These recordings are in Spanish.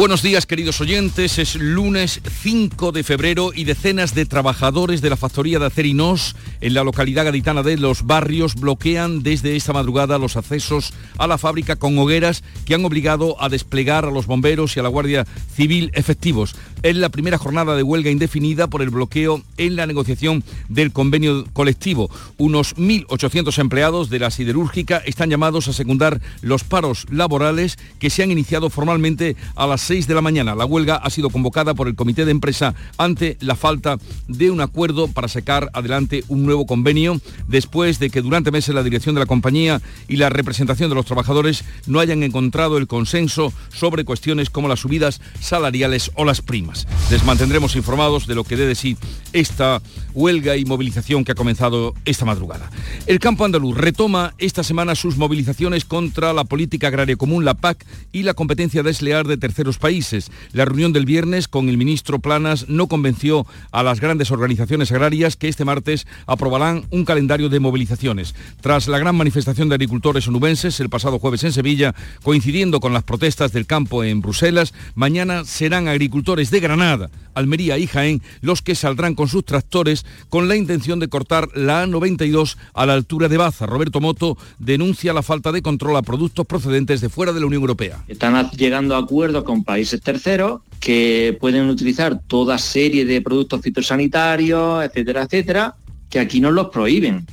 Buenos días queridos oyentes, es lunes 5 de febrero y decenas de trabajadores de la factoría de Acerinos en la localidad gaditana de Los Barrios bloquean desde esta madrugada los accesos a la fábrica con hogueras que han obligado a desplegar a los bomberos y a la Guardia Civil efectivos. Es la primera jornada de huelga indefinida por el bloqueo en la negociación del convenio colectivo. Unos 1.800 empleados de la siderúrgica están llamados a secundar los paros laborales que se han iniciado formalmente a las 6 de la mañana. La huelga ha sido convocada por el comité de empresa ante la falta de un acuerdo para sacar adelante un nuevo convenio después de que durante meses la dirección de la compañía y la representación de los trabajadores no hayan encontrado el consenso sobre cuestiones como las subidas salariales o las primas. Les mantendremos informados de lo que dé de sí esta huelga y movilización que ha comenzado esta madrugada. El campo andaluz retoma esta semana sus movilizaciones contra la política agraria común, la PAC, y la competencia desleal de terceros países. La reunión del viernes con el ministro Planas no convenció a las grandes organizaciones agrarias que este martes aprobarán un calendario de movilizaciones. Tras la gran manifestación de agricultores onubenses el pasado jueves en Sevilla, coincidiendo con las protestas del campo en Bruselas, mañana serán agricultores de Granada, Almería y Jaén los que saldrán con sus tractores con la intención de cortar la A92 a la altura de Baza. Roberto Moto denuncia la falta de control a productos procedentes de fuera de la Unión Europea. Están llegando a acuerdos con países terceros que pueden utilizar toda serie de productos fitosanitarios, etcétera, etcétera, que aquí nos los prohíben.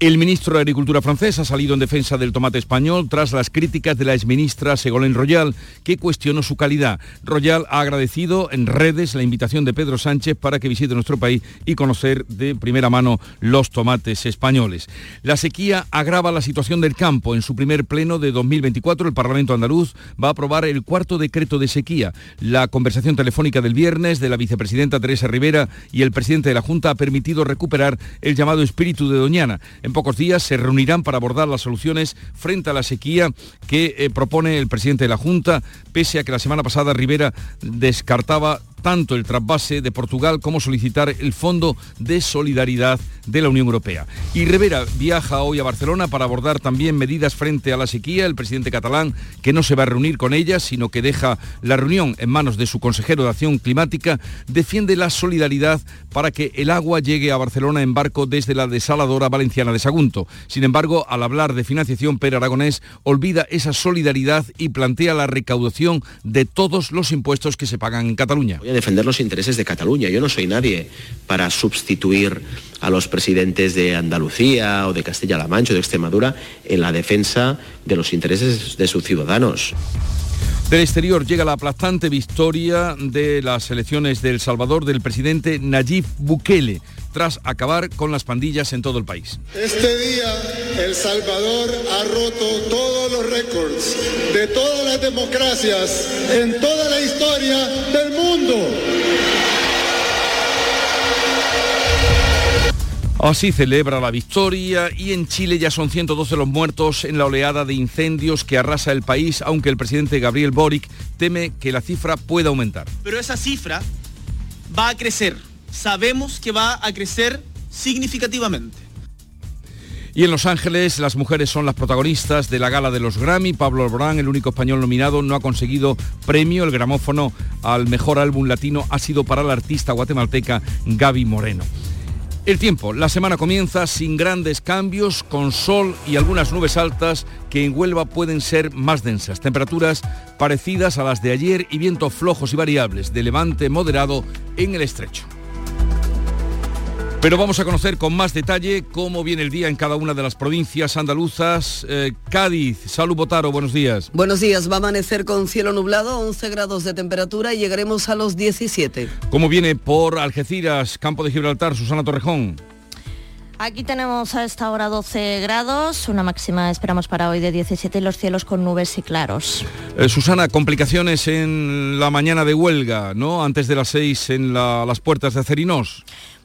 El ministro de Agricultura francés ha salido en defensa del tomate español tras las críticas de la exministra Ségolène Royal, que cuestionó su calidad. Royal ha agradecido en redes la invitación de Pedro Sánchez para que visite nuestro país y conocer de primera mano los tomates españoles. La sequía agrava la situación del campo. En su primer pleno de 2024, el Parlamento andaluz va a aprobar el cuarto decreto de sequía. La conversación telefónica del viernes de la vicepresidenta Teresa Rivera y el presidente de la Junta ha permitido recuperar el llamado espíritu de Doñana. En pocos días se reunirán para abordar las soluciones frente a la sequía que eh, propone el presidente de la Junta, pese a que la semana pasada Rivera descartaba tanto el trasvase de Portugal como solicitar el Fondo de Solidaridad de la Unión Europea. Y Rivera viaja hoy a Barcelona para abordar también medidas frente a la sequía. El presidente catalán, que no se va a reunir con ella, sino que deja la reunión en manos de su consejero de Acción Climática, defiende la solidaridad para que el agua llegue a Barcelona en barco desde la desaladora valenciana de Sagunto. Sin embargo, al hablar de financiación, Pere Aragonés olvida esa solidaridad y plantea la recaudación de todos los impuestos que se pagan en Cataluña defender los intereses de Cataluña. Yo no soy nadie para sustituir a los presidentes de Andalucía o de Castilla-La Mancha o de Extremadura en la defensa de los intereses de sus ciudadanos. Del exterior llega la aplastante victoria de las elecciones de El Salvador del presidente Nayib Bukele tras acabar con las pandillas en todo el país. Este día El Salvador ha roto todos los récords de todas las democracias en toda la historia del mundo. Así celebra la victoria y en Chile ya son 112 los muertos en la oleada de incendios que arrasa el país, aunque el presidente Gabriel Boric teme que la cifra pueda aumentar. Pero esa cifra va a crecer. Sabemos que va a crecer significativamente. Y en Los Ángeles las mujeres son las protagonistas de la gala de los Grammy. Pablo Alborán, el único español nominado, no ha conseguido premio. El gramófono al mejor álbum latino ha sido para la artista guatemalteca Gaby Moreno. El tiempo, la semana comienza sin grandes cambios, con sol y algunas nubes altas que en Huelva pueden ser más densas. Temperaturas parecidas a las de ayer y vientos flojos y variables de levante moderado en el estrecho. Pero vamos a conocer con más detalle cómo viene el día en cada una de las provincias andaluzas. Eh, Cádiz, Salud Botaro, buenos días. Buenos días, va a amanecer con cielo nublado, 11 grados de temperatura y llegaremos a los 17. ¿Cómo viene por Algeciras, Campo de Gibraltar, Susana Torrejón? Aquí tenemos a esta hora 12 grados, una máxima esperamos para hoy de 17 y los cielos con nubes y claros. Eh, Susana, complicaciones en la mañana de huelga, ¿no? Antes de las 6 en las puertas de Acerinos.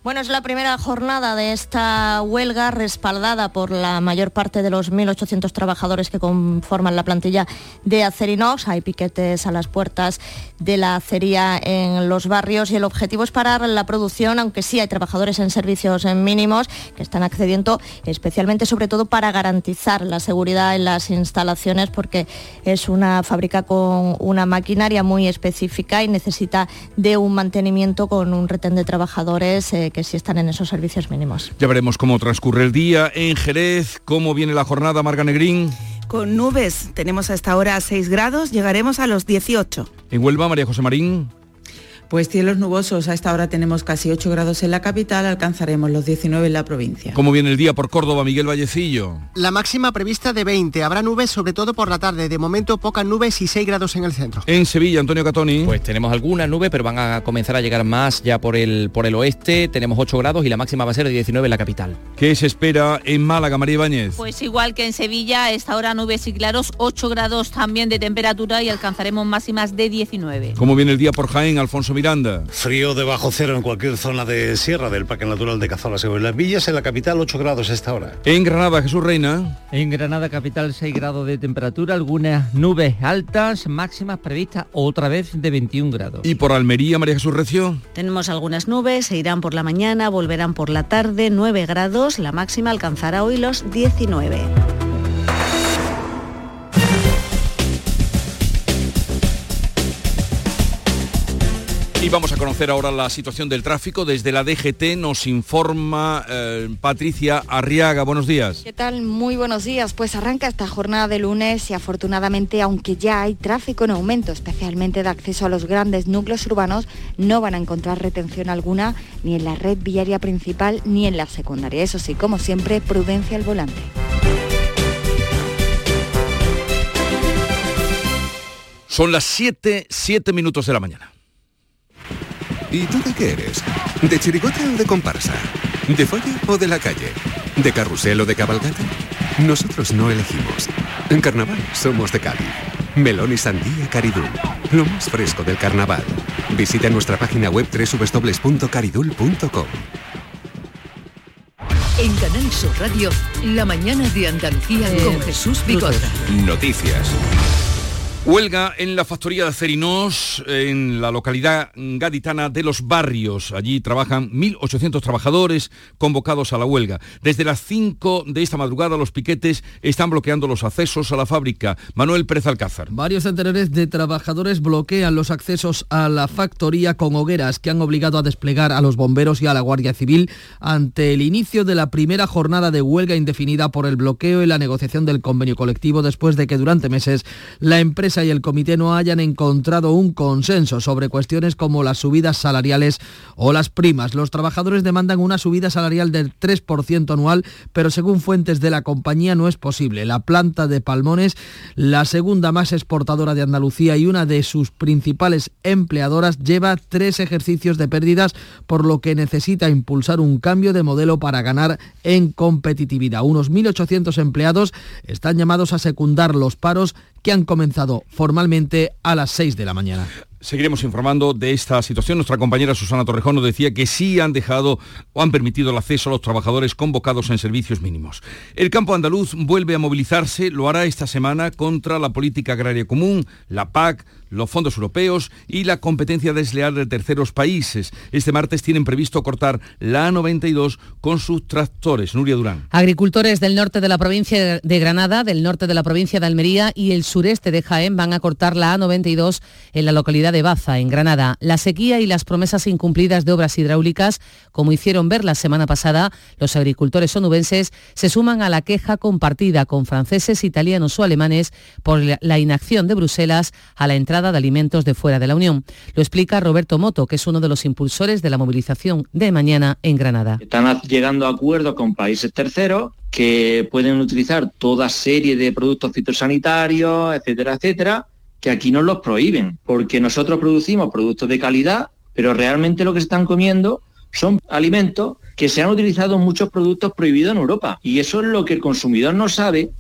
Bueno, es la primera jornada de esta huelga respaldada por la mayor parte de los 1.800 trabajadores que conforman la plantilla de Acerinox. Hay piquetes a las puertas de la acería en los barrios y el objetivo es parar la producción, aunque sí hay trabajadores en servicios mínimos que están accediendo especialmente sobre todo para garantizar la seguridad en las instalaciones porque es una fábrica con una maquinaria muy específica y necesita de un mantenimiento con un retén de trabajadores. Eh, que sí están en esos servicios mínimos. Ya veremos cómo transcurre el día en Jerez, cómo viene la jornada, Marga Negrín. Con nubes, tenemos a esta hora 6 grados, llegaremos a los 18. En Huelva, María José Marín. Pues cielos nubosos, a esta hora tenemos casi 8 grados en la capital, alcanzaremos los 19 en la provincia. ¿Cómo viene el día por Córdoba, Miguel Vallecillo? La máxima prevista de 20, habrá nubes sobre todo por la tarde, de momento pocas nubes y 6 grados en el centro. En Sevilla, Antonio Catoni. Pues tenemos algunas nubes, pero van a comenzar a llegar más ya por el, por el oeste, tenemos 8 grados y la máxima va a ser de 19 en la capital. ¿Qué se espera en Málaga, María Ibáñez? Pues igual que en Sevilla, a esta hora nubes y claros, 8 grados también de temperatura y alcanzaremos máximas de 19. ¿Cómo viene el día por Jaén, Alfonso Miranda? Frío de bajo cero en cualquier zona de sierra del Parque Natural de Cazorla en las Villas, en la capital 8 grados a esta hora. En Granada, Jesús Reina. En Granada capital 6 grados de temperatura, algunas nubes altas, máximas previstas otra vez de 21 grados. ¿Y por Almería, María Jesús Recio? Tenemos algunas nubes, se irán por la mañana, volverán por la tarde, 9 grados, la máxima alcanzará hoy los 19. Y vamos a conocer ahora la situación del tráfico. Desde la DGT nos informa eh, Patricia Arriaga. Buenos días. ¿Qué tal? Muy buenos días. Pues arranca esta jornada de lunes y afortunadamente, aunque ya hay tráfico en aumento, especialmente de acceso a los grandes núcleos urbanos, no van a encontrar retención alguna ni en la red viaria principal ni en la secundaria. Eso sí, como siempre, prudencia al volante. Son las 7, 7 minutos de la mañana. ¿Y tú de qué eres? ¿De chirigota o de comparsa? ¿De folla o de la calle? ¿De carrusel o de cabalgata? Nosotros no elegimos. En carnaval somos de Cádiz. Melón y sandía Caridul. Lo más fresco del carnaval. Visita nuestra página web www.caridul.com. En Canal Sur Radio, la mañana de Andalucía con Jesús Bigorra. Noticias. Huelga en la factoría de Acerinos, en la localidad gaditana de Los Barrios. Allí trabajan 1.800 trabajadores convocados a la huelga. Desde las 5 de esta madrugada los piquetes están bloqueando los accesos a la fábrica. Manuel Pérez Alcázar. Varios centenares de trabajadores bloquean los accesos a la factoría con hogueras que han obligado a desplegar a los bomberos y a la Guardia Civil ante el inicio de la primera jornada de huelga indefinida por el bloqueo y la negociación del convenio colectivo después de que durante meses la empresa y el comité no hayan encontrado un consenso sobre cuestiones como las subidas salariales o las primas. Los trabajadores demandan una subida salarial del 3% anual, pero según fuentes de la compañía no es posible. La planta de Palmones, la segunda más exportadora de Andalucía y una de sus principales empleadoras, lleva tres ejercicios de pérdidas, por lo que necesita impulsar un cambio de modelo para ganar en competitividad. Unos 1.800 empleados están llamados a secundar los paros que han comenzado formalmente a las 6 de la mañana. Seguiremos informando de esta situación. Nuestra compañera Susana Torrejón nos decía que sí han dejado o han permitido el acceso a los trabajadores convocados en servicios mínimos. El campo andaluz vuelve a movilizarse, lo hará esta semana contra la política agraria común, la PAC, los fondos europeos y la competencia desleal de terceros países. Este martes tienen previsto cortar la A92 con sus tractores. Nuria Durán. Agricultores del norte de la provincia de Granada, del norte de la provincia de Almería y el sureste de Jaén van a cortar la A92 en la localidad de Baza, en Granada. La sequía y las promesas incumplidas de obras hidráulicas, como hicieron ver la semana pasada, los agricultores onubenses se suman a la queja compartida con franceses, italianos o alemanes por la inacción de Bruselas a la entrada de alimentos de fuera de la Unión. Lo explica Roberto Moto, que es uno de los impulsores de la movilización de mañana en Granada. Están llegando a acuerdos con países terceros que pueden utilizar toda serie de productos fitosanitarios, etcétera, etcétera, que aquí nos los prohíben, porque nosotros producimos productos de calidad, pero realmente lo que se están comiendo son alimentos que se han utilizado muchos productos prohibidos en Europa. Y eso es lo que el consumidor no sabe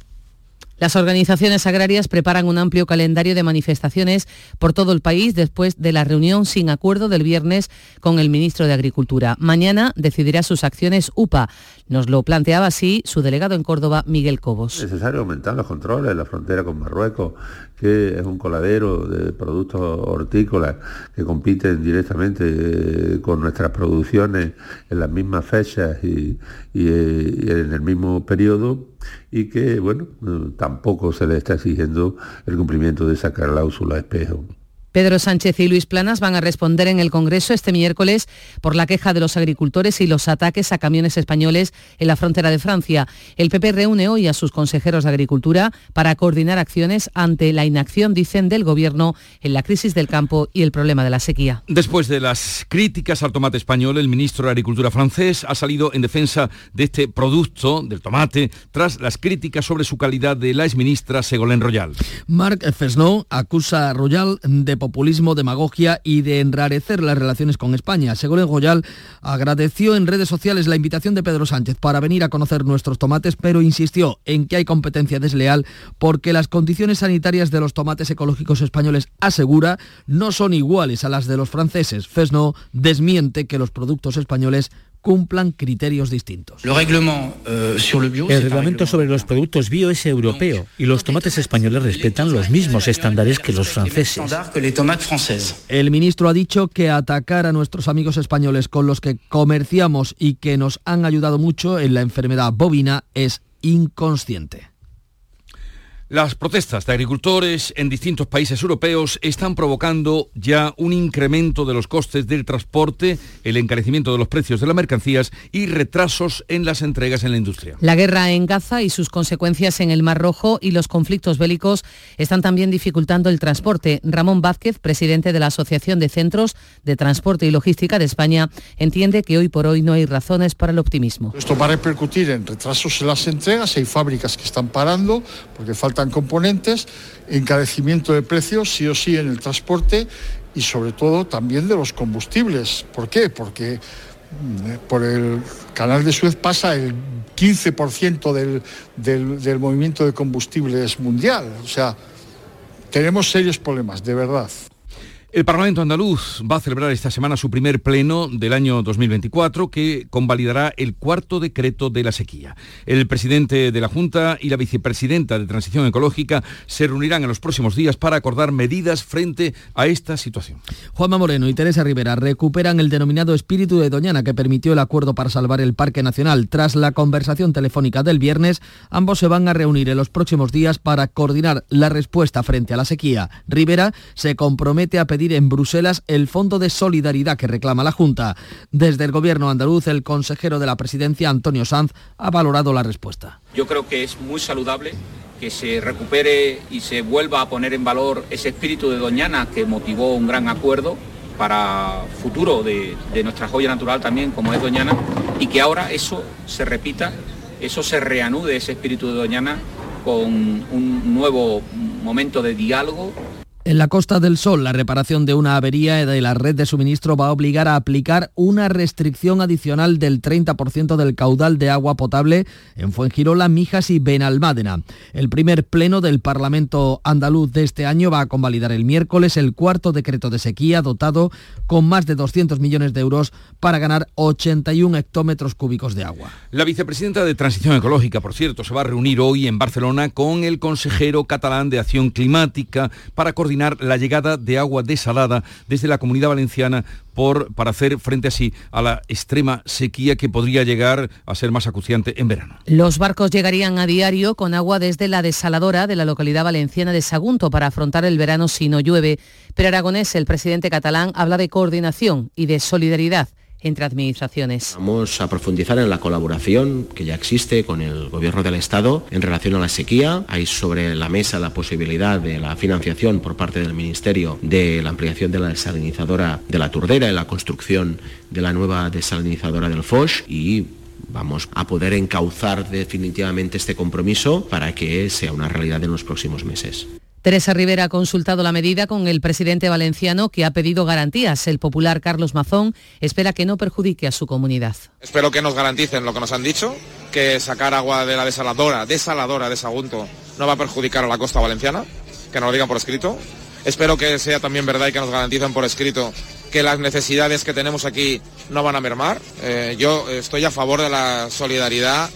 Las organizaciones agrarias preparan un amplio calendario de manifestaciones por todo el país después de la reunión sin acuerdo del viernes con el ministro de Agricultura. Mañana decidirá sus acciones UPA. Nos lo planteaba así su delegado en Córdoba, Miguel Cobos. Es necesario aumentar los controles en la frontera con Marruecos, que es un coladero de productos hortícolas que compiten directamente eh, con nuestras producciones en las mismas fechas y, eh, y en el mismo periodo y que, bueno, eh, tampoco se le está exigiendo el cumplimiento de esa cláusula espejo. Pedro Sánchez y Luis Planas van a responder en el Congreso este miércoles por la queja de los agricultores y los ataques a camiones españoles en la frontera de Francia. El PP reúne hoy a sus consejeros de Agricultura para coordinar acciones ante la inacción, dicen, del Gobierno en la crisis del campo y el problema de la sequía. Después de las críticas al tomate español, el ministro de Agricultura francés ha salido en defensa de este producto, del tomate, tras las críticas sobre su calidad de la exministra Ségolène Royal. Marc Fesneau acusa a Royal de populismo, demagogia y de enrarecer las relaciones con España. Según el Goyal, agradeció en redes sociales la invitación de Pedro Sánchez para venir a conocer nuestros tomates, pero insistió en que hay competencia desleal porque las condiciones sanitarias de los tomates ecológicos españoles, asegura, no son iguales a las de los franceses. Fesno desmiente que los productos españoles cumplan criterios distintos. El reglamento sobre los productos bio es europeo y los tomates españoles respetan los mismos estándares que los franceses. El ministro ha dicho que atacar a nuestros amigos españoles con los que comerciamos y que nos han ayudado mucho en la enfermedad bovina es inconsciente. Las protestas de agricultores en distintos países europeos están provocando ya un incremento de los costes del transporte, el encarecimiento de los precios de las mercancías y retrasos en las entregas en la industria. La guerra en Gaza y sus consecuencias en el Mar Rojo y los conflictos bélicos están también dificultando el transporte. Ramón Vázquez, presidente de la Asociación de Centros de Transporte y Logística de España, entiende que hoy por hoy no hay razones para el optimismo. Esto va a repercutir en retrasos en las entregas, hay fábricas que están parando porque falta componentes, encarecimiento de precios sí o sí en el transporte y sobre todo también de los combustibles. ¿Por qué? Porque mm, por el canal de Suez pasa el 15% del, del, del movimiento de combustibles mundial. O sea, tenemos serios problemas, de verdad. El Parlamento andaluz va a celebrar esta semana su primer pleno del año 2024 que convalidará el cuarto decreto de la sequía. El presidente de la Junta y la vicepresidenta de Transición Ecológica se reunirán en los próximos días para acordar medidas frente a esta situación. Juanma Moreno y Teresa Rivera recuperan el denominado espíritu de Doñana que permitió el acuerdo para salvar el Parque Nacional. Tras la conversación telefónica del viernes, ambos se van a reunir en los próximos días para coordinar la respuesta frente a la sequía. Rivera se compromete a pedir en Bruselas el Fondo de Solidaridad que reclama la Junta. Desde el Gobierno andaluz, el consejero de la presidencia, Antonio Sanz, ha valorado la respuesta. Yo creo que es muy saludable que se recupere y se vuelva a poner en valor ese espíritu de Doñana que motivó un gran acuerdo para futuro de, nuestra joya natural también, como es Doñana, y que ahora eso se repita, eso se reanude, ese espíritu de Doñana, con un nuevo momento de diálogo en la Costa del Sol, la reparación de una avería de la red de suministro va a obligar a aplicar una restricción adicional del 30% del caudal de agua potable en Fuengirola, Mijas y Benalmádena. El primer pleno del Parlamento andaluz de este año va a convalidar el miércoles el cuarto decreto de sequía dotado con más de 200 millones de euros para ganar 81 hectómetros cúbicos de agua. La vicepresidenta de Transición Ecológica, por cierto, se va a reunir hoy en Barcelona con el consejero catalán de Acción Climática para coordinar la llegada de agua desalada desde la comunidad valenciana por, para hacer frente así a la extrema sequía que podría llegar a ser más acuciante en verano. Los barcos llegarían a diario con agua desde la desaladora de la localidad valenciana de Sagunto para afrontar el verano si no llueve. Pero Aragonés, el presidente catalán, habla de coordinación y de solidaridad entre administraciones. Vamos a profundizar en la colaboración que ya existe con el Gobierno del Estado en relación a la sequía. Hay sobre la mesa la posibilidad de la financiación por parte del Ministerio de la ampliación de la desalinizadora de la Turdera y la construcción de la nueva desalinizadora del Foch y vamos a poder encauzar definitivamente este compromiso para que sea una realidad en los próximos meses. Teresa Rivera ha consultado la medida con el presidente valenciano que ha pedido garantías. El popular Carlos Mazón espera que no perjudique a su comunidad. Espero que nos garanticen lo que nos han dicho, que sacar agua de la desaladora, desaladora de Sagunto, no va a perjudicar a la costa valenciana, que nos lo digan por escrito. Espero que sea también verdad y que nos garanticen por escrito que las necesidades que tenemos aquí no van a mermar. Eh, yo estoy a favor de la solidaridad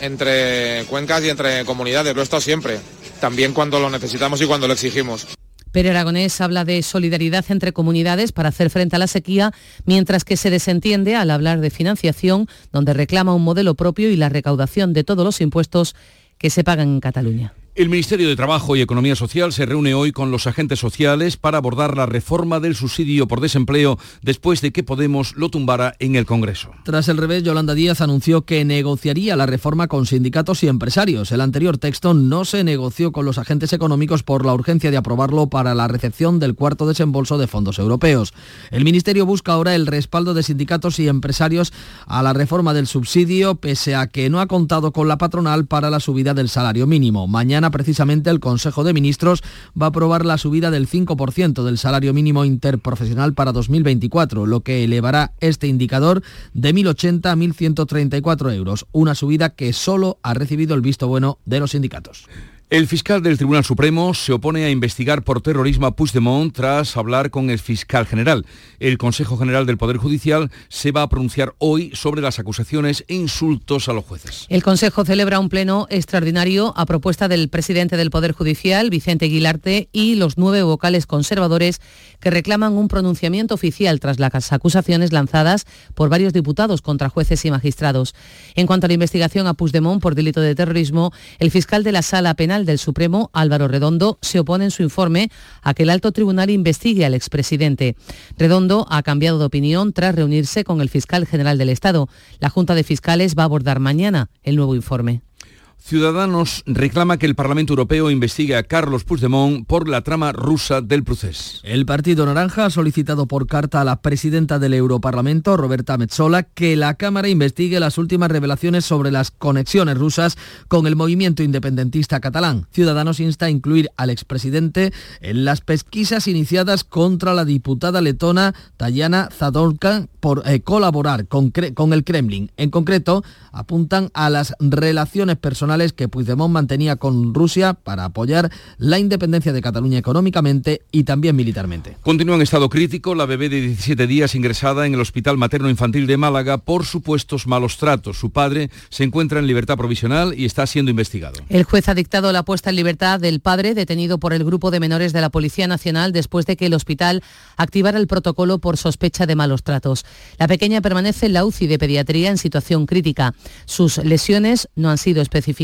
entre cuencas y entre comunidades, lo he estado siempre, también cuando lo necesitamos y cuando lo exigimos. Pere Aragonés habla de solidaridad entre comunidades para hacer frente a la sequía, mientras que se desentiende al hablar de financiación, donde reclama un modelo propio y la recaudación de todos los impuestos que se pagan en Cataluña. El Ministerio de Trabajo y Economía Social se reúne hoy con los agentes sociales para abordar la reforma del subsidio por desempleo después de que Podemos lo tumbara en el Congreso. Tras el revés, Yolanda Díaz anunció que negociaría la reforma con sindicatos y empresarios. El anterior texto no se negoció con los agentes económicos por la urgencia de aprobarlo para la recepción del cuarto desembolso de fondos europeos. El Ministerio busca ahora el respaldo de sindicatos y empresarios a la reforma del subsidio, pese a que no ha contado con la patronal para la subida del salario mínimo. Mañana precisamente el Consejo de Ministros va a aprobar la subida del 5% del salario mínimo interprofesional para 2024, lo que elevará este indicador de 1.080 a 1.134 euros, una subida que solo ha recibido el visto bueno de los sindicatos. El fiscal del Tribunal Supremo se opone a investigar por terrorismo a Puigdemont tras hablar con el fiscal general. El Consejo General del Poder Judicial se va a pronunciar hoy sobre las acusaciones e insultos a los jueces. El Consejo celebra un pleno extraordinario a propuesta del presidente del Poder Judicial, Vicente Aguilarte, y los nueve vocales conservadores que reclaman un pronunciamiento oficial tras las acusaciones lanzadas por varios diputados contra jueces y magistrados. En cuanto a la investigación a Puigdemont por delito de terrorismo, el fiscal de la Sala Penal del Supremo, Álvaro Redondo, se opone en su informe a que el alto tribunal investigue al expresidente. Redondo ha cambiado de opinión tras reunirse con el fiscal general del Estado. La Junta de Fiscales va a abordar mañana el nuevo informe. Ciudadanos reclama que el Parlamento Europeo investigue a Carlos Puigdemont por la trama rusa del proceso. El Partido Naranja ha solicitado por carta a la presidenta del Europarlamento, Roberta Metsola, que la Cámara investigue las últimas revelaciones sobre las conexiones rusas con el movimiento independentista catalán. Ciudadanos insta a incluir al expresidente en las pesquisas iniciadas contra la diputada letona Tayana Zadorka por eh, colaborar con el Kremlin. En concreto, apuntan a las relaciones personales que Puigdemont mantenía con Rusia para apoyar la independencia de Cataluña económicamente y también militarmente. Continúa en estado crítico la bebé de 17 días ingresada en el Hospital Materno Infantil de Málaga por supuestos malos tratos. Su padre se encuentra en libertad provisional y está siendo investigado. El juez ha dictado la puesta en libertad del padre detenido por el grupo de menores de la Policía Nacional después de que el hospital activara el protocolo por sospecha de malos tratos. La pequeña permanece en la UCI de pediatría en situación crítica. Sus lesiones no han sido especificadas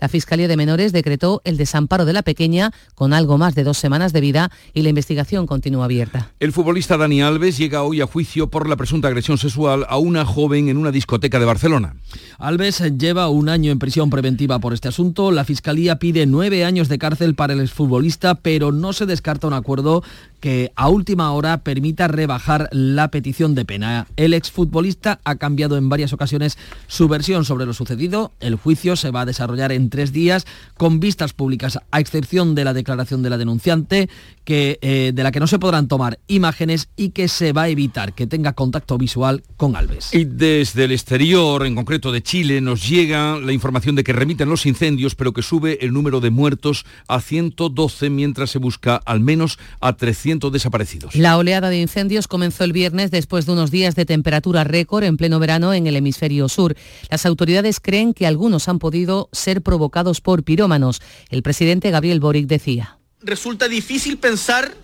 la Fiscalía de Menores decretó el desamparo de la pequeña con algo más de dos semanas de vida y la investigación continúa abierta. El futbolista Dani Alves llega hoy a juicio por la presunta agresión sexual a una joven en una discoteca de Barcelona. Alves lleva un año en prisión preventiva por este asunto. La Fiscalía pide nueve años de cárcel para el exfutbolista, pero no se descarta un acuerdo que a última hora permita rebajar la petición de pena. El exfutbolista ha cambiado en varias ocasiones su versión sobre lo sucedido. El juicio se va a desarrollar en tres días con vistas públicas, a excepción de la declaración de la denunciante, que, eh, de la que no se podrán tomar imágenes y que se va a evitar que tenga contacto visual con Alves. Y desde el exterior, en concreto de Chile, nos llega la información de que remiten los incendios, pero que sube el número de muertos a 112 mientras se busca al menos a 300 desaparecidos. La oleada de incendios comenzó el viernes después de unos días de temperatura récord en pleno verano en el hemisferio sur. Las autoridades creen que algunos han podido ser provocados por pirómanos. El presidente Gabriel Boric decía. Resulta difícil pensar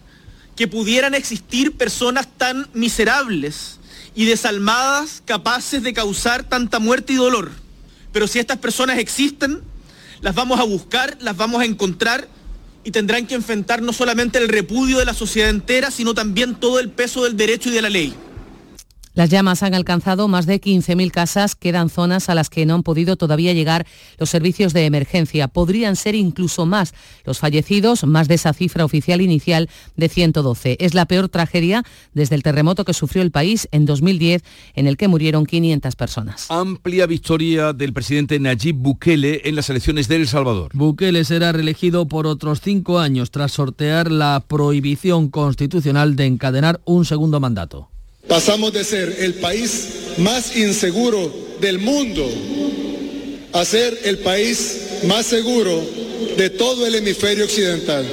que pudieran existir personas tan miserables y desalmadas capaces de causar tanta muerte y dolor. Pero si estas personas existen, las vamos a buscar, las vamos a encontrar y tendrán que enfrentar no solamente el repudio de la sociedad entera, sino también todo el peso del derecho y de la ley. Las llamas han alcanzado más de 15.000 casas, quedan zonas a las que no han podido todavía llegar los servicios de emergencia. Podrían ser incluso más los fallecidos, más de esa cifra oficial inicial de 112. Es la peor tragedia desde el terremoto que sufrió el país en 2010, en el que murieron 500 personas. Amplia victoria del presidente Nayib Bukele en las elecciones de El Salvador. Bukele será reelegido por otros cinco años tras sortear la prohibición constitucional de encadenar un segundo mandato. Pasamos de ser el país más inseguro del mundo a ser el país más seguro de todo el hemisferio occidental.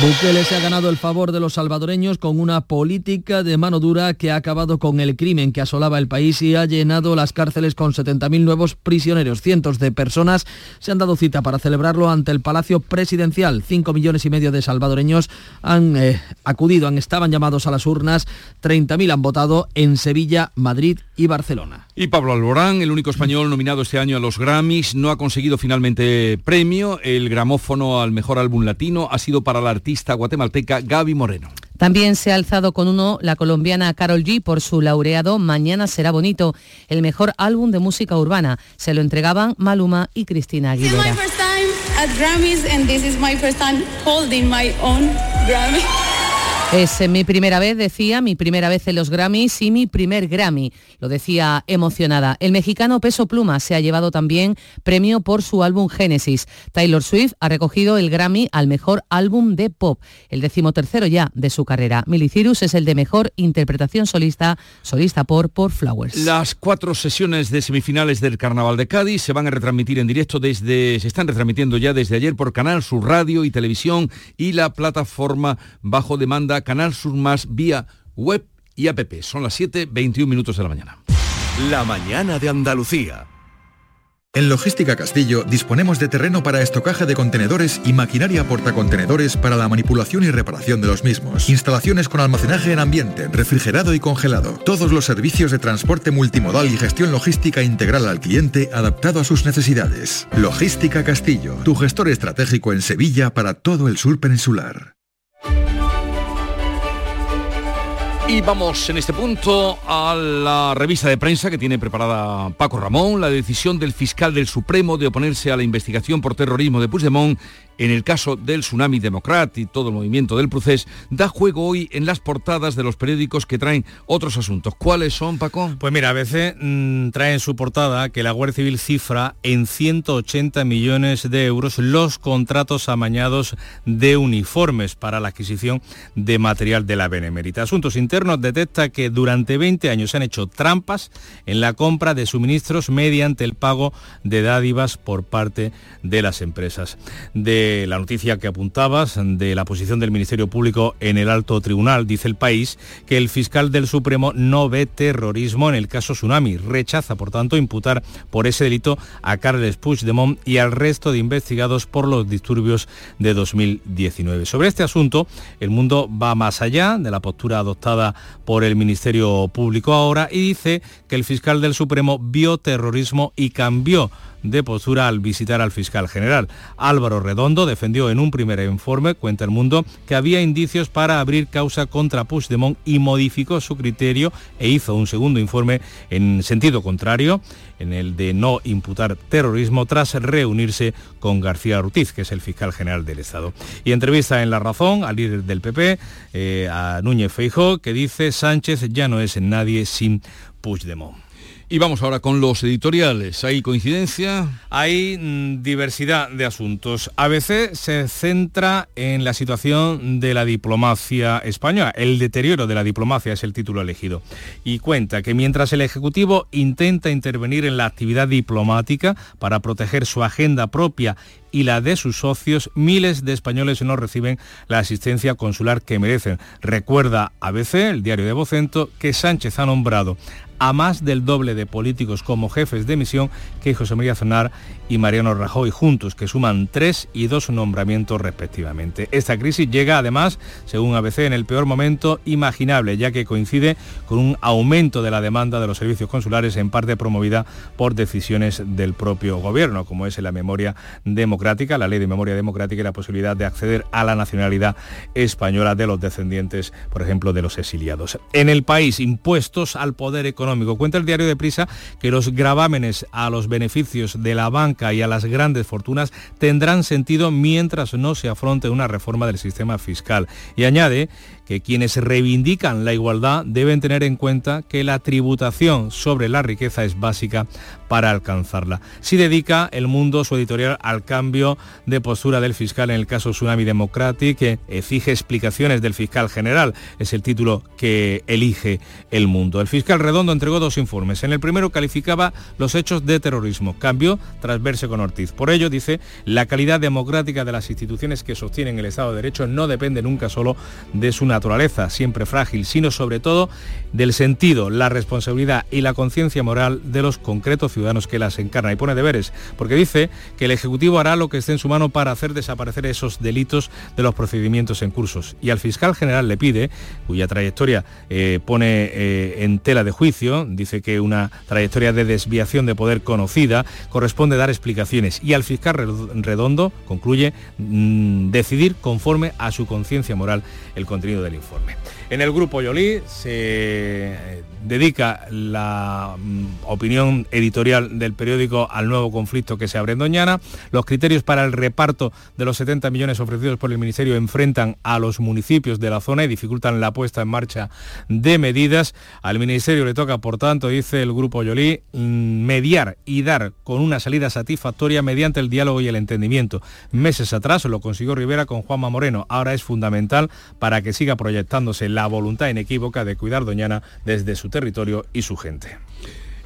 Bukele se ha ganado el favor de los salvadoreños con una política de mano dura que ha acabado con el crimen que asolaba el país y ha llenado las cárceles con 70.000 nuevos prisioneros. Cientos de personas se han dado cita para celebrarlo ante el Palacio Presidencial. Cinco millones y medio de salvadoreños han eh, acudido, han, estaban llamados a las urnas. 30.000 han votado en Sevilla, Madrid y Barcelona. Y Pablo Alborán, el único español nominado este año a los Grammys, no ha conseguido finalmente premio. El gramófono al mejor álbum latino ha sido para la artista guatemalteca Gaby Moreno. También se ha alzado con uno la colombiana Carol G por su laureado Mañana será bonito, el mejor álbum de música urbana. Se lo entregaban Maluma y Cristina Aguilera. Es mi primera vez, decía, mi primera vez en los Grammys y mi primer Grammy. Lo decía emocionada. El mexicano Peso Pluma se ha llevado también premio por su álbum Génesis. Taylor Swift ha recogido el Grammy al mejor álbum de pop, el decimotercero ya de su carrera. Miley Cyrus es el de mejor interpretación solista, solista por Por Flowers. Las cuatro sesiones de semifinales del Carnaval de Cádiz se van a retransmitir en directo desde, se están retransmitiendo ya desde ayer por Canal Sur Radio y Televisión y la plataforma bajo demanda Canal Sur Más vía web y app. Son las 7, 21 minutos de la mañana. La mañana de Andalucía. En Logística Castillo disponemos de terreno para estocaje de contenedores y maquinaria portacontenedores para la manipulación y reparación de los mismos. Instalaciones con almacenaje en ambiente, refrigerado y congelado. Todos los servicios de transporte multimodal y gestión logística integral al cliente adaptado a sus necesidades. Logística Castillo, tu gestor estratégico en Sevilla para todo el sur peninsular. Y vamos en este punto a la revista de prensa que tiene preparada Paco Ramón, la decisión del fiscal del Supremo de oponerse a la investigación por terrorismo de Puigdemont en el caso del Tsunami Democrat y todo el movimiento del proceso, da juego hoy en las portadas de los periódicos que traen otros asuntos. ¿Cuáles son, Paco? Pues mira, a veces mmm, trae en su portada que la Guardia Civil cifra en 180 millones de euros los contratos amañados de uniformes para la adquisición de material de la Benemérita. Asuntos Internos detecta que durante 20 años se han hecho trampas en la compra de suministros mediante el pago de dádivas por parte de las empresas. De la noticia que apuntabas de la posición del Ministerio Público en el alto tribunal, dice el país que el fiscal del Supremo no ve terrorismo en el caso Tsunami. Rechaza, por tanto, imputar por ese delito a Carles Puigdemont y al resto de investigados por los disturbios de 2019. Sobre este asunto, el mundo va más allá de la postura adoptada por el Ministerio Público ahora y dice que el fiscal del Supremo vio terrorismo y cambió de postura al visitar al fiscal general. Álvaro Redondo defendió en un primer informe, cuenta el mundo, que había indicios para abrir causa contra Puigdemont y modificó su criterio e hizo un segundo informe en sentido contrario, en el de no imputar terrorismo tras reunirse con García Rutiz, que es el fiscal general del Estado. Y entrevista en La Razón al líder del PP, eh, a Núñez Feijó, que dice Sánchez ya no es nadie sin Puigdemont. Y vamos ahora con los editoriales. ¿Hay coincidencia? Hay mm, diversidad de asuntos. ABC se centra en la situación de la diplomacia española. El deterioro de la diplomacia es el título elegido. Y cuenta que mientras el Ejecutivo intenta intervenir en la actividad diplomática para proteger su agenda propia y la de sus socios, miles de españoles no reciben la asistencia consular que merecen. Recuerda ABC, el diario de Vocento, que Sánchez ha nombrado a más del doble de políticos como jefes de misión que José María Zonar y Mariano Rajoy juntos, que suman tres y dos nombramientos respectivamente. Esta crisis llega además, según ABC, en el peor momento imaginable, ya que coincide con un aumento de la demanda de los servicios consulares, en parte promovida por decisiones del propio gobierno, como es la memoria democrática, la ley de memoria democrática y la posibilidad de acceder a la nacionalidad española de los descendientes, por ejemplo, de los exiliados. En el país, impuestos al poder económico Cuenta el diario de Prisa que los gravámenes a los beneficios de la banca y a las grandes fortunas tendrán sentido mientras no se afronte una reforma del sistema fiscal. Y añade quienes reivindican la igualdad deben tener en cuenta que la tributación sobre la riqueza es básica para alcanzarla. Si dedica el mundo su editorial al cambio de postura del fiscal en el caso Tsunami Democratic, que exige explicaciones del fiscal general. Es el título que elige el mundo. El fiscal Redondo entregó dos informes. En el primero calificaba los hechos de terrorismo. Cambio tras verse con Ortiz. Por ello, dice, la calidad democrática de las instituciones que sostienen el Estado de Derecho no depende nunca solo de su naturaleza, siempre frágil, sino sobre todo del sentido, la responsabilidad y la conciencia moral de los concretos ciudadanos que las encarnan. Y pone deberes, porque dice que el Ejecutivo hará lo que esté en su mano para hacer desaparecer esos delitos de los procedimientos en cursos. Y al fiscal general le pide, cuya trayectoria eh, pone eh, en tela de juicio, dice que una trayectoria de desviación de poder conocida, corresponde dar explicaciones. Y al fiscal Redondo, concluye, mm, decidir conforme a su conciencia moral el contenido del informe. En el grupo Yolí se eh, dedica la mm, opinión editorial del periódico al nuevo conflicto que se abre en Doñana. Los criterios para el reparto de los 70 millones ofrecidos por el Ministerio enfrentan a los municipios de la zona y dificultan la puesta en marcha de medidas. Al Ministerio le toca, por tanto, dice el grupo Yolí, mm, mediar y dar con una salida satisfactoria mediante el diálogo y el entendimiento. Meses atrás lo consiguió Rivera con Juanma Moreno. Ahora es fundamental para que siga proyectándose la voluntad inequívoca de cuidar Doñana desde su territorio y su gente.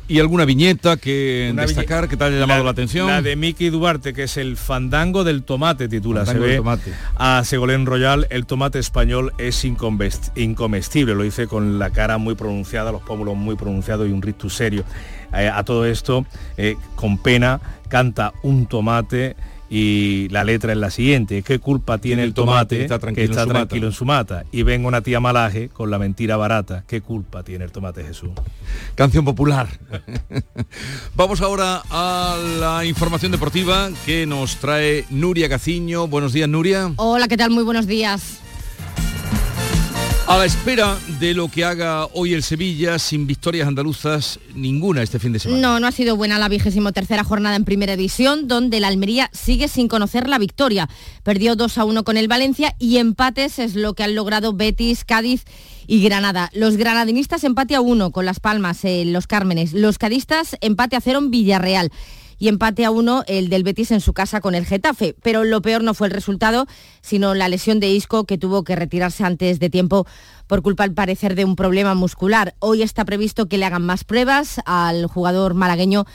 ¿Y alguna viñeta que destacar que te haya llamado la, atención? La de Miki Duarte, que es el fandango del tomate, titula. se ve tomate. a Segolén Royal, el tomate español es incomestible. Lo dice con la cara muy pronunciada, los pómulos muy pronunciados y un rictus serio. Eh, a todo esto, eh, con pena, canta un tomate y la letra es la siguiente, ¿qué culpa tiene el tomate, que está tranquilo, en, su mata? Y venga una tía malaje con la mentira barata, ¿qué culpa tiene el tomate Jesús? Canción popular. Vamos ahora a la información deportiva que nos trae Nuria Gaciño. Buenos días, Nuria. Hola, ¿qué tal? Muy buenos días. A la espera de lo que haga hoy el Sevilla, sin victorias andaluzas ninguna este fin de semana. No, no ha sido buena la vigésimo tercera jornada en Primera División, donde la Almería sigue sin conocer la victoria. Perdió 2 a 1 con el Valencia y empates es lo que han logrado Betis, Cádiz y Granada. Los granadinistas empate a 1 con Las Palmas, en Los Cármenes. Los cadistas empate a 0 en Villarreal y empate a uno el del Betis en su casa con el Getafe. Pero lo peor no fue el resultado, sino la lesión de Isco que tuvo que retirarse antes de tiempo por culpa al parecer de un problema muscular. Hoy está previsto que le hagan más pruebas al jugador malagueño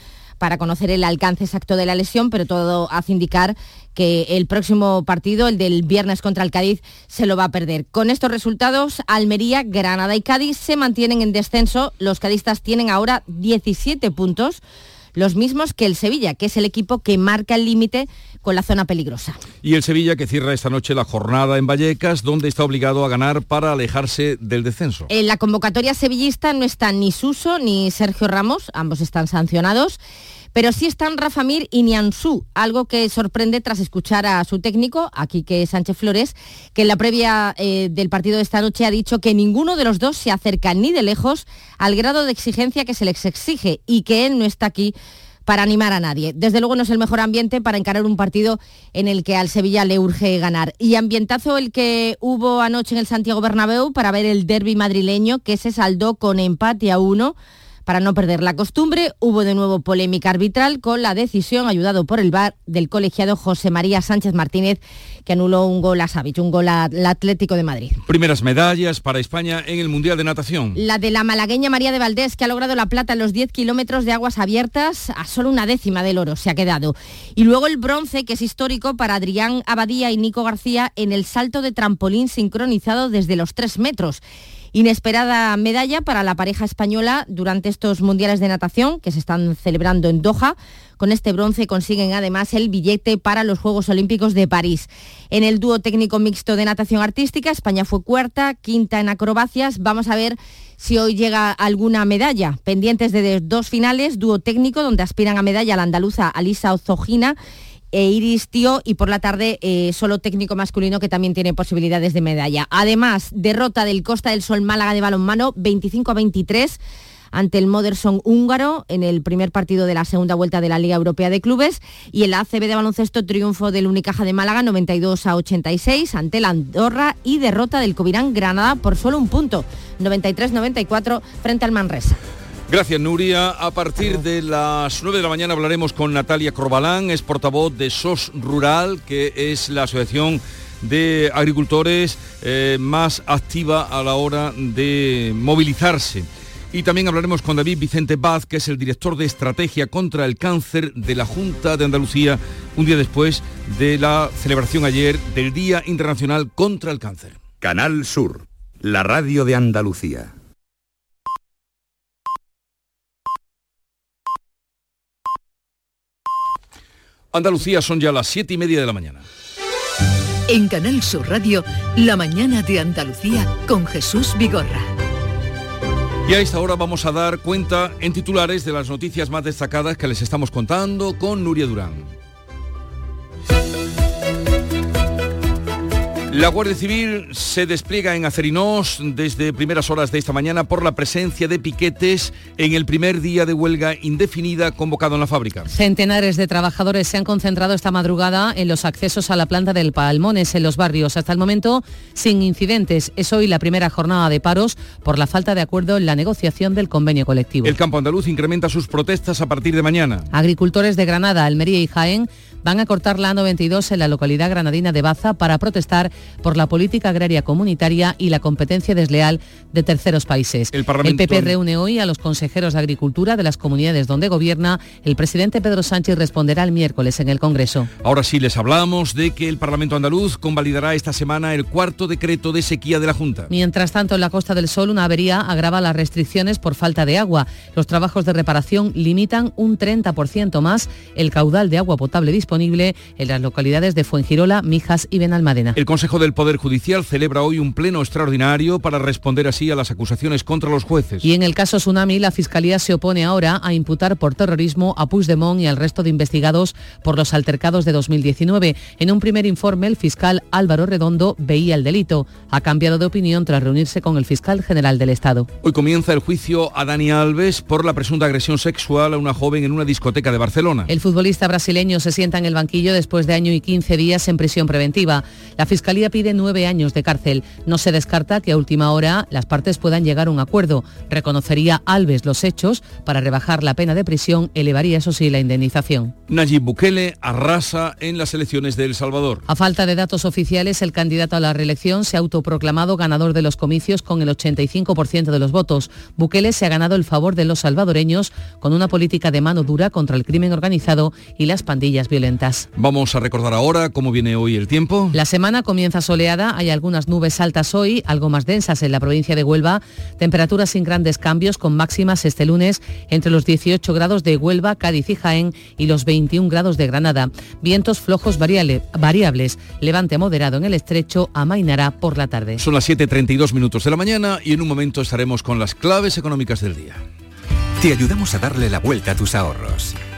para conocer el alcance exacto de la lesión, pero todo hace indicar que el próximo partido, el del viernes contra el Cádiz, se lo va a perder. Con estos resultados, Almería, Granada y Cádiz se mantienen en descenso. Los cadistas tienen ahora 17 puntos los mismos que el Sevilla, que es el equipo que marca el límite con la zona peligrosa. Y el Sevilla que cierra esta noche la jornada en Vallecas, donde está obligado a ganar para alejarse del descenso. En la convocatoria sevillista no están ni Suso ni Sergio Ramos, ambos están sancionados. Pero sí están Rafa Mir y Nianzú, algo que sorprende tras escuchar a su técnico, aquí que Sánchez Flores, que en la previa eh, del partido de esta noche ha dicho que ninguno de los dos se acerca ni de lejos al grado de exigencia que se les exige y que él no está aquí para animar a nadie. Desde luego no es el mejor ambiente para encarar un partido en el que al Sevilla le urge ganar. Y ambientazo el que hubo anoche en el Santiago Bernabéu para ver el derby madrileño que se saldó con empate a uno para no perder la costumbre, hubo de nuevo polémica arbitral con la decisión, ayudado por el VAR, del colegiado José María Sánchez Martínez, que anuló un gol a Savich, un gol al Atlético de Madrid. Primeras medallas para España en el Mundial de Natación. La de la malagueña María de Valdés, que ha logrado la plata en los 10 kilómetros de aguas abiertas, a solo una décima del oro se ha quedado. Y luego el bronce, que es histórico para Adrián Abadía y Nico García en el salto de trampolín sincronizado desde los 3 metros. Inesperada medalla para la pareja española durante estos mundiales de natación que se están celebrando en Doha. Con este bronce consiguen además el billete para los Juegos Olímpicos de París. En el dúo técnico mixto de natación artística, España fue cuarta, quinta en acrobacias. Vamos a ver si hoy llega alguna medalla. Pendientes de dos finales, dúo técnico, donde aspiran a medalla la andaluza Alisa Ozogina e Iris Tío y por la tarde eh, solo técnico masculino que también tiene posibilidades de medalla. Además, derrota del Costa del Sol Málaga de balonmano 25 a 23 ante el Moderson húngaro en el primer partido de la segunda vuelta de la Liga Europea de Clubes y el ACB de baloncesto triunfo del Unicaja de Málaga 92 a 86 ante la Andorra y derrota del Covirán Granada por solo un punto, 93-94 frente al Manresa. Gracias, Nuria. A partir de las 9 de la mañana hablaremos con Natalia Corbalán, es portavoz de SOS Rural, que es la asociación de agricultores eh, más activa a la hora de movilizarse. Y también hablaremos con David Vicente Baz, que es el director de Estrategia contra el Cáncer de la Junta de Andalucía, un día después de la celebración ayer del Día Internacional contra el Cáncer. Canal Sur, la radio de Andalucía. Andalucía son ya las siete y media de la mañana. En Canal Sur Radio, la mañana de Andalucía con Jesús Vigorra. Y a esta hora vamos a dar cuenta en titulares de las noticias más destacadas que les estamos contando con Nuria Durán. La Guardia Civil se despliega en Acerinos desde primeras horas de esta mañana por la presencia de piquetes en el primer día de huelga indefinida convocado en la fábrica. Centenares de trabajadores se han concentrado esta madrugada en los accesos a la planta del Palmones en los barrios. Hasta el momento, sin incidentes. Es hoy la primera jornada de paros por la falta de acuerdo en la negociación del convenio colectivo. El campo andaluz incrementa sus protestas a partir de mañana. Agricultores de Granada, Almería y Jaén van a cortar la A92 en la localidad granadina de Baza para protestar por la política agraria comunitaria y la competencia desleal de terceros países. El, PP reúne hoy a los consejeros de Agricultura de las comunidades donde gobierna. El presidente Pedro Sánchez responderá el miércoles en el Congreso. Ahora sí les hablamos de que el Parlamento andaluz convalidará esta semana el cuarto decreto de sequía de la Junta. Mientras tanto, en la Costa del Sol una avería agrava las restricciones por falta de agua. Los trabajos de reparación limitan un 30% más el caudal de agua potable disponible disponible en las localidades de Fuengirola, Mijas y Benalmádena. El Consejo del Poder Judicial celebra hoy un pleno extraordinario para responder así a las acusaciones contra los jueces. Y en el caso Tsunami, la Fiscalía se opone ahora a imputar por terrorismo a Puigdemont y al resto de investigados por los altercados de 2019. En un primer informe, el fiscal Álvaro Redondo veía el delito. Ha cambiado de opinión tras reunirse con el fiscal general del Estado. Hoy comienza el juicio a Dani Alves por la presunta agresión sexual a una joven en una discoteca de Barcelona. El futbolista brasileño se sienta en el banquillo después de año y 15 días en prisión preventiva. La Fiscalía pide nueve años de cárcel. No se descarta que a última hora las partes puedan llegar a un acuerdo. Reconocería Alves los hechos para rebajar la pena de prisión, elevaría eso sí la indemnización. Nayib Bukele arrasa en las elecciones de El Salvador. A falta de datos oficiales, el candidato a la reelección se ha autoproclamado ganador de los comicios con el 85% de los votos. Bukele se ha ganado el favor de los salvadoreños con una política de mano dura contra el crimen organizado y las pandillas violentas. Vamos a recordar ahora cómo viene hoy el tiempo. La semana comienza soleada, hay algunas nubes altas hoy, algo más densas en la provincia de Huelva, temperaturas sin grandes cambios con máximas este lunes entre los 18 grados de Huelva, Cádiz y Jaén y los 21 grados de Granada. Vientos flojos variables, levante moderado en el estrecho, amainará por la tarde. Son las 7.32 minutos de la mañana y en un momento estaremos con las claves económicas del día. Te ayudamos a darle la vuelta a tus ahorros.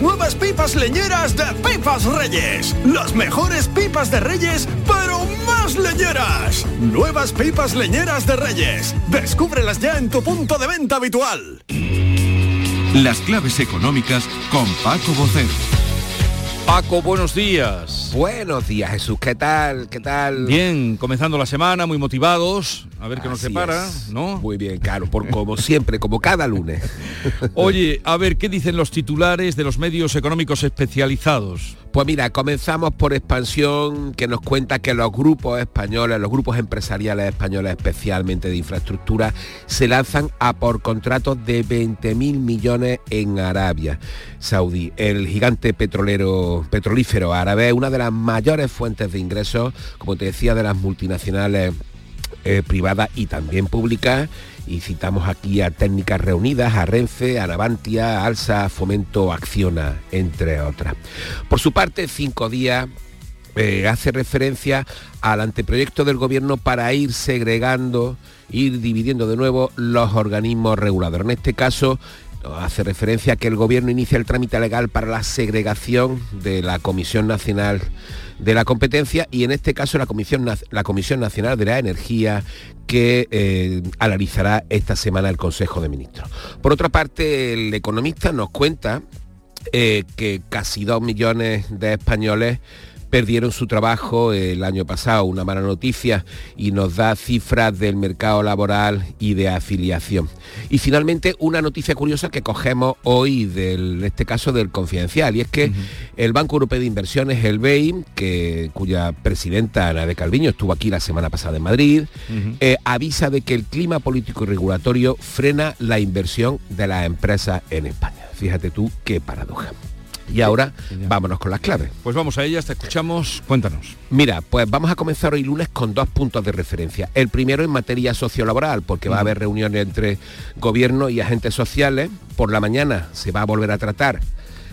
las nuevas pipas leñeras de Pipas Reyes. Las mejores pipas de Reyes, pero más leñeras. Nuevas pipas leñeras de Reyes. Descúbrelas ya en tu punto de venta habitual. Las claves económicas con Paco Bocero. Paco, buenos días. Buenos días, Jesús. ¿Qué tal? ¿Qué tal? Bien, comenzando la semana, muy motivados. A ver qué nos separa, es. ¿no? Muy bien, claro, por como siempre, como cada lunes. Oye, a ver, ¿qué dicen los titulares de los medios económicos especializados? Pues mira, comenzamos por expansión que nos cuenta que los grupos españoles, los grupos empresariales españoles especialmente de infraestructura, se lanzan a por contratos de 20.000 millones en Arabia Saudí. El gigante petrolero, petrolífero árabe, una de las mayores fuentes de ingresos, como te decía, de las multinacionales eh, privadas y también públicas y citamos aquí a Técnicas Reunidas, a Renfe, a Navantia, Alsa, Fomento, Acciona, entre otras. Por su parte, cinco días eh, hace referencia al anteproyecto del gobierno para ir segregando, ir dividiendo de nuevo los organismos reguladores. En este caso, hace referencia a que el gobierno inicia el trámite legal para la segregación de la Comisión Nacional de la Competencia y en este caso la Comisión, la Comisión Nacional de la Energía que eh, analizará esta semana el Consejo de Ministros. Por otra parte, el economista nos cuenta eh, que casi dos millones de españoles perdieron su trabajo el año pasado, una mala noticia, y nos da cifras del mercado laboral y de afiliación. Y finalmente una noticia curiosa que cogemos hoy del este caso del confidencial, y es que el Banco Europeo de Inversiones, el BEI, que, cuya presidenta Ana de Calviño estuvo aquí la semana pasada en Madrid, eh, avisa de que el clima político y regulatorio frena la inversión de las empresas en España. Fíjate tú qué paradoja. Y ahora vámonos con las claves. Pues vamos a ellas, te escuchamos, cuéntanos. Mira, pues vamos a comenzar hoy lunes con dos puntos de referencia. El primero en materia sociolaboral, porque va a haber reuniones entre gobierno y agentes sociales. Por la mañana se va a volver a tratar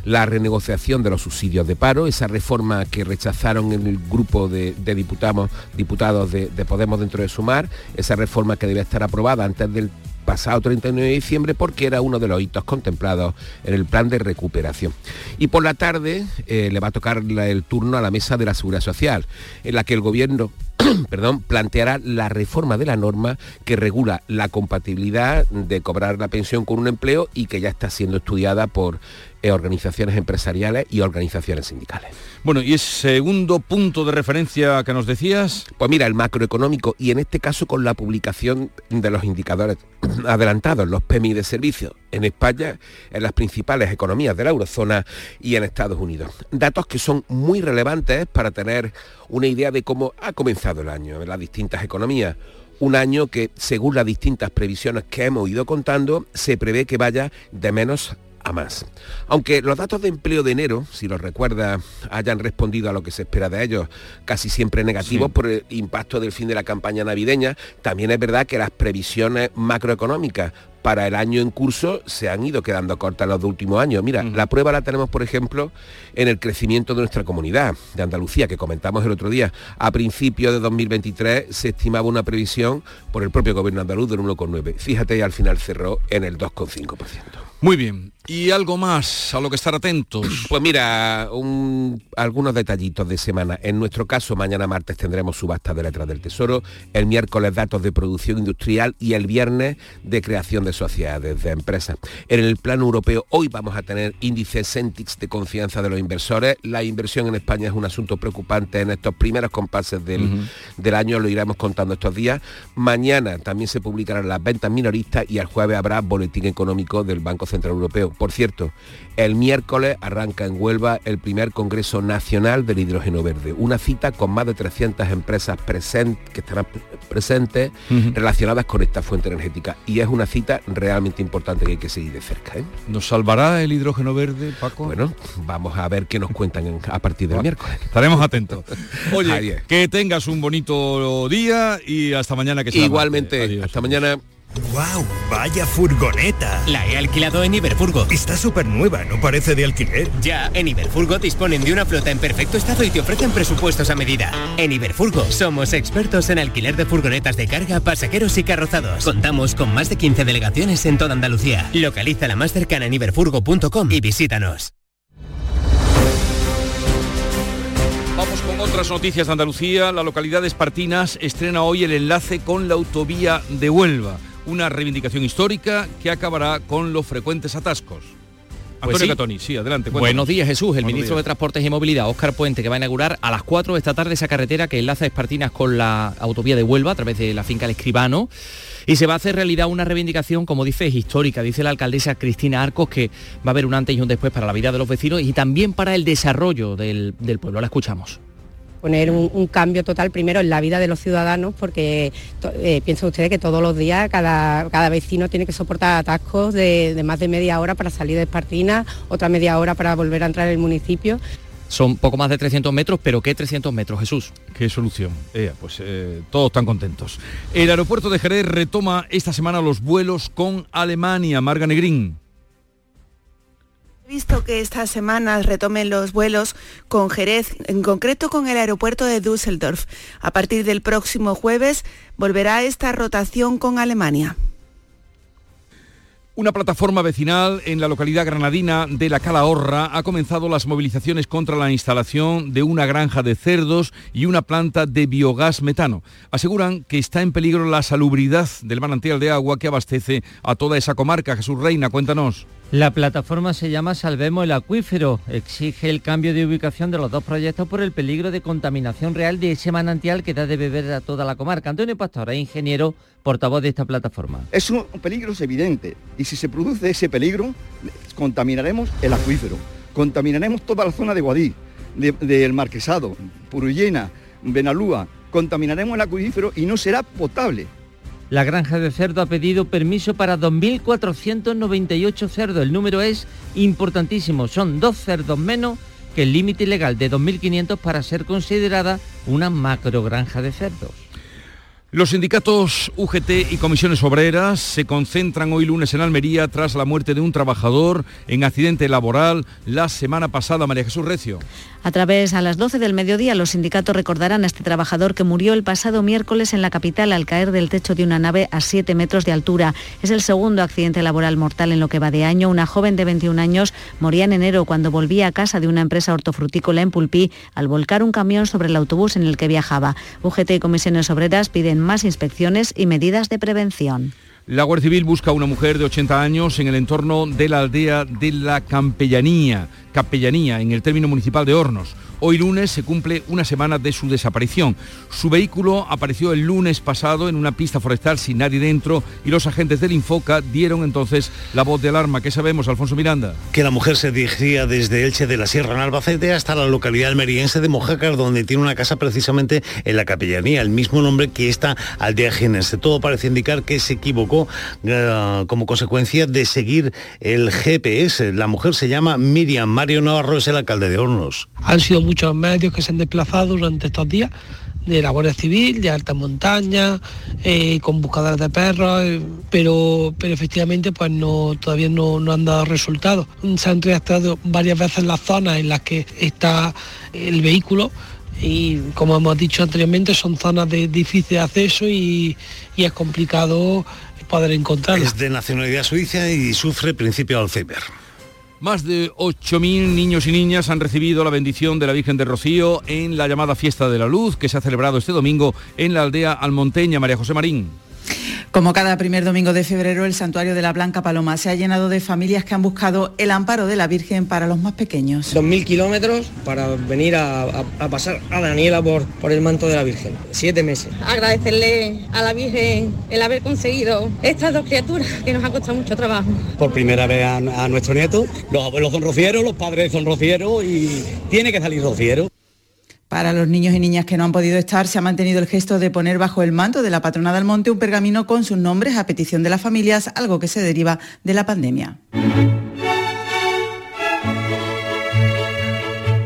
la renegociación de los subsidios de paro, esa reforma que rechazaron en el grupo de, diputados, diputados de, de, Podemos dentro de Sumar, esa reforma que debe estar aprobada antes del pasado 39 de diciembre porque era uno de los hitos contemplados en el plan de recuperación. Y por la tarde eh, le va a tocar el turno a la mesa de la Seguridad Social, en la que el gobierno perdón, planteará la reforma de la norma que regula la compatibilidad de cobrar la pensión con un empleo y que ya está siendo estudiada por organizaciones empresariales y organizaciones sindicales. Bueno, y el segundo punto de referencia que nos decías. Pues mira, el macroeconómico y en este caso con la publicación de los indicadores adelantados, los PMI de servicios en España, en las principales economías de la eurozona y en Estados Unidos. Datos que son muy relevantes para tener una idea de cómo ha comenzado el año en las distintas economías un año que, según las distintas previsiones que hemos ido contando, se prevé que vaya de menos más. Aunque los datos de empleo de enero, si los recuerda, hayan respondido a lo que se espera de ellos, casi siempre negativos por el impacto del fin de la campaña navideña, también es verdad que las previsiones macroeconómicas para el año en curso se han ido quedando cortas los últimos años. Mira, la prueba la tenemos, por ejemplo, en el crecimiento de nuestra comunidad de Andalucía, que comentamos el otro día. A principios de 2023 se estimaba una previsión por el propio gobierno andaluz del 1,9. Fíjate, y al final cerró en el 2,5%. Muy bien. ¿Y algo más a lo que estar atentos? Pues mira, algunos detallitos de semana. En nuestro caso, mañana martes tendremos subasta de letras del Tesoro, el miércoles datos de producción industrial y el viernes de creación de sociedades, de empresas. En el plano europeo, hoy vamos a tener índices Centix de confianza de los inversores. La inversión en España es un asunto preocupante en estos primeros compases del, del año, lo iremos contando estos días. Mañana también se publicarán las ventas minoristas y el jueves habrá boletín económico del Banco Central Europeo. Por cierto, el miércoles arranca en Huelva el primer Congreso Nacional del Hidrógeno Verde, una cita con más de 300 empresas presentes que estarán presentes relacionadas con esta fuente energética. Y es una cita realmente importante que hay que seguir de cerca. ¿eh? ¿Nos salvará el hidrógeno verde, Paco? Bueno, vamos a ver qué nos cuentan a partir del miércoles. Estaremos atentos. Oye, que tengas un bonito día y hasta mañana que Igualmente, hasta mañana. ¡Wow! ¡Vaya furgoneta! La he alquilado en Iberfurgo. Está súper nueva, ¿no parece de alquiler? Ya, en Iberfurgo disponen de una flota en perfecto estado y te ofrecen presupuestos a medida. En Iberfurgo somos expertos en alquiler de furgonetas de carga, pasajeros y carrozados. Contamos con más de 15 delegaciones en toda Andalucía. Localiza la más cercana en iberfurgo.com y visítanos. Vamos con otras noticias de Andalucía. La localidad de Espartinas estrena hoy el enlace con la autovía de Huelva una reivindicación histórica que acabará con los frecuentes atascos. Pues Antonio Catoni, sí, adelante. Buenos días, Jesús. El ministro de Transportes y Movilidad, Óscar Puente, que va a inaugurar a las 4 de esta tarde esa carretera que enlaza Espartinas con la autovía de Huelva a través de la finca El Escribano. Y se va a hacer realidad una reivindicación, como dice, histórica. Dice la alcaldesa Cristina Arcos que va a haber un antes y un después para la vida de los vecinos y también para el desarrollo del, del pueblo. La escuchamos poner un, cambio total primero en la vida de los ciudadanos, porque eh, piensen ustedes que todos los días cada, cada vecino tiene que soportar atascos de, más de media hora para salir de Espartina, otra media hora para volver a entrar en el municipio. Son poco más de 300 metros, pero ¿qué 300 metros, Jesús? ¿Qué solución? pues eh, todos están contentos. El aeropuerto de Jerez retoma esta semana los vuelos con Alemania. Marga Negrín. Visto que esta semana retomen los vuelos con Jerez, en concreto con el aeropuerto de Düsseldorf. A partir del próximo jueves volverá esta rotación con Alemania. Una plataforma vecinal en la localidad granadina de La Calahorra ha comenzado las movilizaciones contra la instalación de una granja de cerdos y una planta de biogás metano. Aseguran que está en peligro la salubridad del manantial de agua que abastece a toda esa comarca. Jesús Reina, cuéntanos. La plataforma se llama Salvemos el Acuífero. Exige el cambio de ubicación de los dos proyectos por el peligro de contaminación real de ese manantial que da de beber a toda la comarca. Antonio Pastor es ingeniero, portavoz de esta plataforma. Es un peligro evidente y si se produce ese peligro, contaminaremos el acuífero, contaminaremos toda la zona de Guadí, del Marquesado, Purullena, Benalúa, contaminaremos el acuífero y no será potable. La granja de cerdo ha pedido permiso para 2.498 cerdos. El número es importantísimo. Son dos cerdos menos que el límite legal de 2.500 para ser considerada una macrogranja de cerdos. Los sindicatos UGT y comisiones obreras se concentran hoy lunes en Almería tras la muerte de un trabajador en accidente laboral la semana pasada, María Jesús Recio. A través a las 12 del mediodía, los sindicatos recordarán a este trabajador que murió el pasado miércoles en la capital al caer del techo de una nave a 7 metros de altura. Es el segundo accidente laboral mortal en lo que va de año. Una joven de 21 años moría en enero cuando volvía a casa de una empresa hortofrutícola en Pulpí al volcar un camión sobre el autobús en el que viajaba. UGT y comisiones obreras piden más inspecciones y medidas de prevención. La Guardia Civil busca a una mujer de 80 años en el entorno de la aldea de la Campellanía, Capellanía, en el término municipal de Hornos. Hoy lunes se cumple una semana de su desaparición. Su vehículo apareció el lunes pasado en una pista forestal sin nadie dentro y los agentes del Infoca dieron entonces la voz de alarma. ¿Qué sabemos, Alfonso Miranda? Que la mujer se dirigía desde Elche de la Sierra en Albacete hasta la localidad almeriense de Mojácar, donde tiene una casa precisamente en la capellanía, el mismo nombre que esta aldea jienense. Todo parece indicar que se equivocó eh, como consecuencia de seguir el GPS. La mujer se llama Miriam Mario Navarro, es el alcalde de Hornos. Han sido muchos medios que se han desplazado durante estos días de la Guardia Civil, de alta montaña, eh, con buscadores de perros, eh, pero, pero efectivamente pues no, todavía no, no han dado resultados. Se han reactivado varias veces las zonas en las que está el vehículo y como hemos dicho anteriormente son zonas de difícil acceso y, y es complicado poder encontrarlo. Es de nacionalidad suiza y sufre principio Alzheimer. Más de 8.000 niños y niñas han recibido la bendición de la Virgen de Rocío en la llamada Fiesta de la Luz que se ha celebrado este domingo en la aldea almonteña María José Marín. Como cada primer domingo de febrero, el santuario de la Blanca Paloma se ha llenado de familias que han buscado el amparo de la Virgen para los más pequeños. 2.000 kilómetros para venir a, pasar a Daniela por, por el manto de la Virgen. Siete meses. Agradecerle a la Virgen el haber conseguido estas dos criaturas que nos ha costado mucho trabajo. Por primera vez a, a nuestro nieto, los abuelos son rocieros, los padres son rocieros y tiene que salir rociero. Para los niños y niñas que no han podido estar, se ha mantenido el gesto de poner bajo el manto de la patrona del monte un pergamino con sus nombres a petición de las familias, algo que se deriva de la pandemia.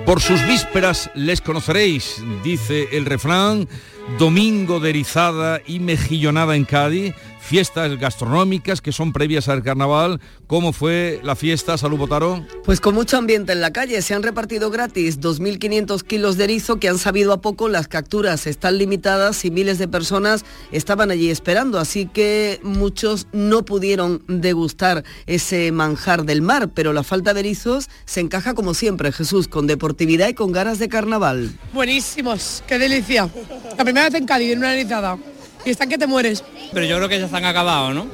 Por sus vísperas les conoceréis, dice el refrán, domingo de erizada y mejillonada en Cádiz, fiestas gastronómicas que son previas al carnaval. ¿Cómo fue la fiesta, Salud Botaro? Pues con mucho ambiente en la calle. Se han repartido gratis 2.500 kilos de erizo que han sabido a poco. Las capturas están limitadas y miles de personas estaban allí esperando. Así que muchos no pudieron degustar ese manjar del mar. Pero la falta de erizos se encaja como siempre, Jesús, con deportividad y con ganas de carnaval. Buenísimos, qué delicia. La primera vez en Cádiz, en una erizada y están que te mueres. Pero yo creo que ya están acabados, ¿no?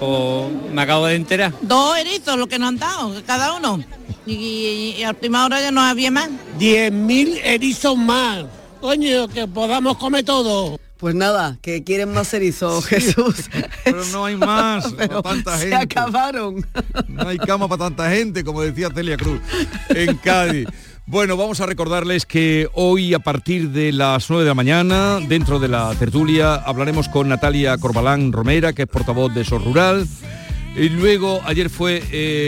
O me acabo de enterar. Dos erizos, lo que nos han dado, cada uno. Y, al primera hora ya no había más. Diez mil erizos más. Coño, que podamos comer todo. Pues nada, que quieren más erizos, Jesús. Pero no hay más para tanta gente. Se acabaron. No hay cama para tanta gente, como decía Celia Cruz, en Cádiz. Bueno, vamos a recordarles que hoy a partir de las 9 de la mañana, dentro de la tertulia, hablaremos con Natalia Corbalán Romera, que es portavoz de SOS Rural. Y luego, ayer fue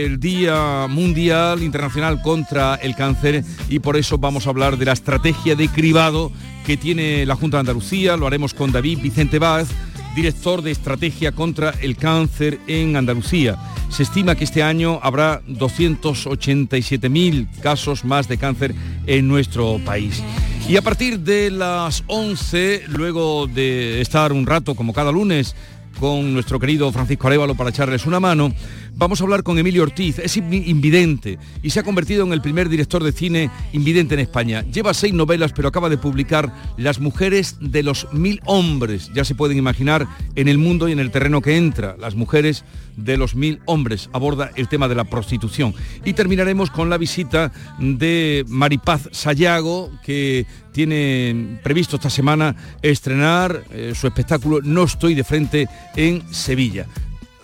el Día Mundial Internacional contra el Cáncer y por eso vamos a hablar de la estrategia de cribado que tiene la Junta de Andalucía. Lo haremos con David Vicente Vaz, director de Estrategia contra el Cáncer en Andalucía. Se estima que este año habrá 287.000 casos más de cáncer en nuestro país. Y a partir de las 11, luego de estar un rato como cada lunes con nuestro querido Francisco Arevalo para echarles una mano, vamos a hablar con Emilio Ortiz. Es invidente y se ha convertido en el primer director de cine invidente en España. Lleva seis novelas, pero acaba de publicar Las mujeres de los mil hombres. Ya se pueden imaginar en el mundo y en el terreno que entra. Las mujeres de los mil hombres. Aborda el tema de la prostitución. Y terminaremos con la visita de Maripaz Sayago, que tiene previsto esta semana estrenar eh, su espectáculo No estoy de frente en Sevilla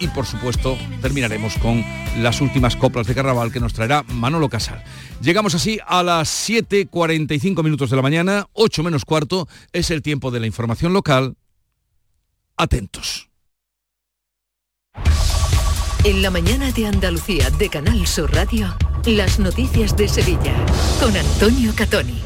y por supuesto terminaremos con las últimas coplas de carnaval que nos traerá Manolo Casal. Llegamos así a las 7.45 minutos de la mañana, 8 menos cuarto, es el tiempo de la información local. Atentos. En la mañana de Andalucía de Canal Sur Radio, las noticias de Sevilla con Antonio Catoni.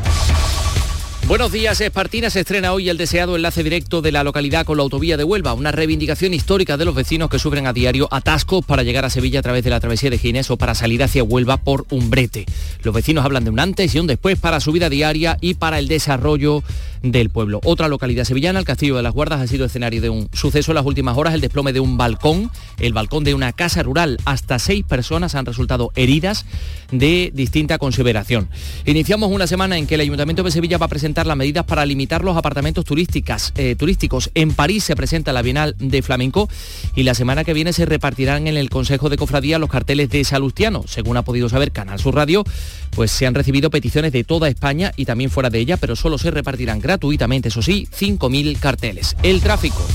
Buenos días, Espartina se estrena hoy el deseado enlace directo de la localidad con la autovía de Huelva, una reivindicación histórica de los vecinos que sufren a diario atascos para llegar a Sevilla a través de la travesía de Ginés o para salir hacia Huelva por Umbrete. Los vecinos hablan de un antes y un después para su vida diaria y para el desarrollo del pueblo. Otra localidad sevillana, el Castillo de las Guardas, ha sido escenario de un suceso en las últimas horas, el desplome de un balcón, el balcón de una casa rural. Hasta seis personas han resultado heridas de distinta consideración. Iniciamos una semana en que el Ayuntamiento de Sevilla va a presentar las medidas para limitar los apartamentos turísticas, eh, turísticos. En París se presenta la Bienal de Flamenco y la semana que viene se repartirán en el Consejo de Cofradía los carteles de Salustiano. Según ha podido saber Canal Sur Radio, pues se han recibido peticiones de toda España y también fuera de ella, pero solo se repartirán gratuitamente, eso sí, 5.000 carteles. El tráfico.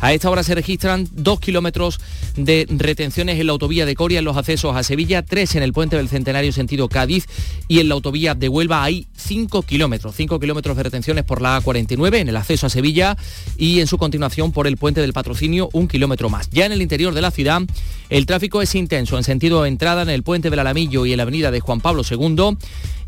A esta hora se registran dos kilómetros de retenciones en la autovía de Coria en los accesos a Sevilla, tres en el puente del Centenario sentido Cádiz y en la autovía de Huelva hay cinco kilómetros, cinco kilómetros de retenciones por la A49 en el acceso a Sevilla y en su continuación por el puente del Patrocinio un kilómetro más. Ya en el interior de la ciudad el tráfico es intenso en sentido entrada en el puente del Alamillo y en la avenida de Juan Pablo II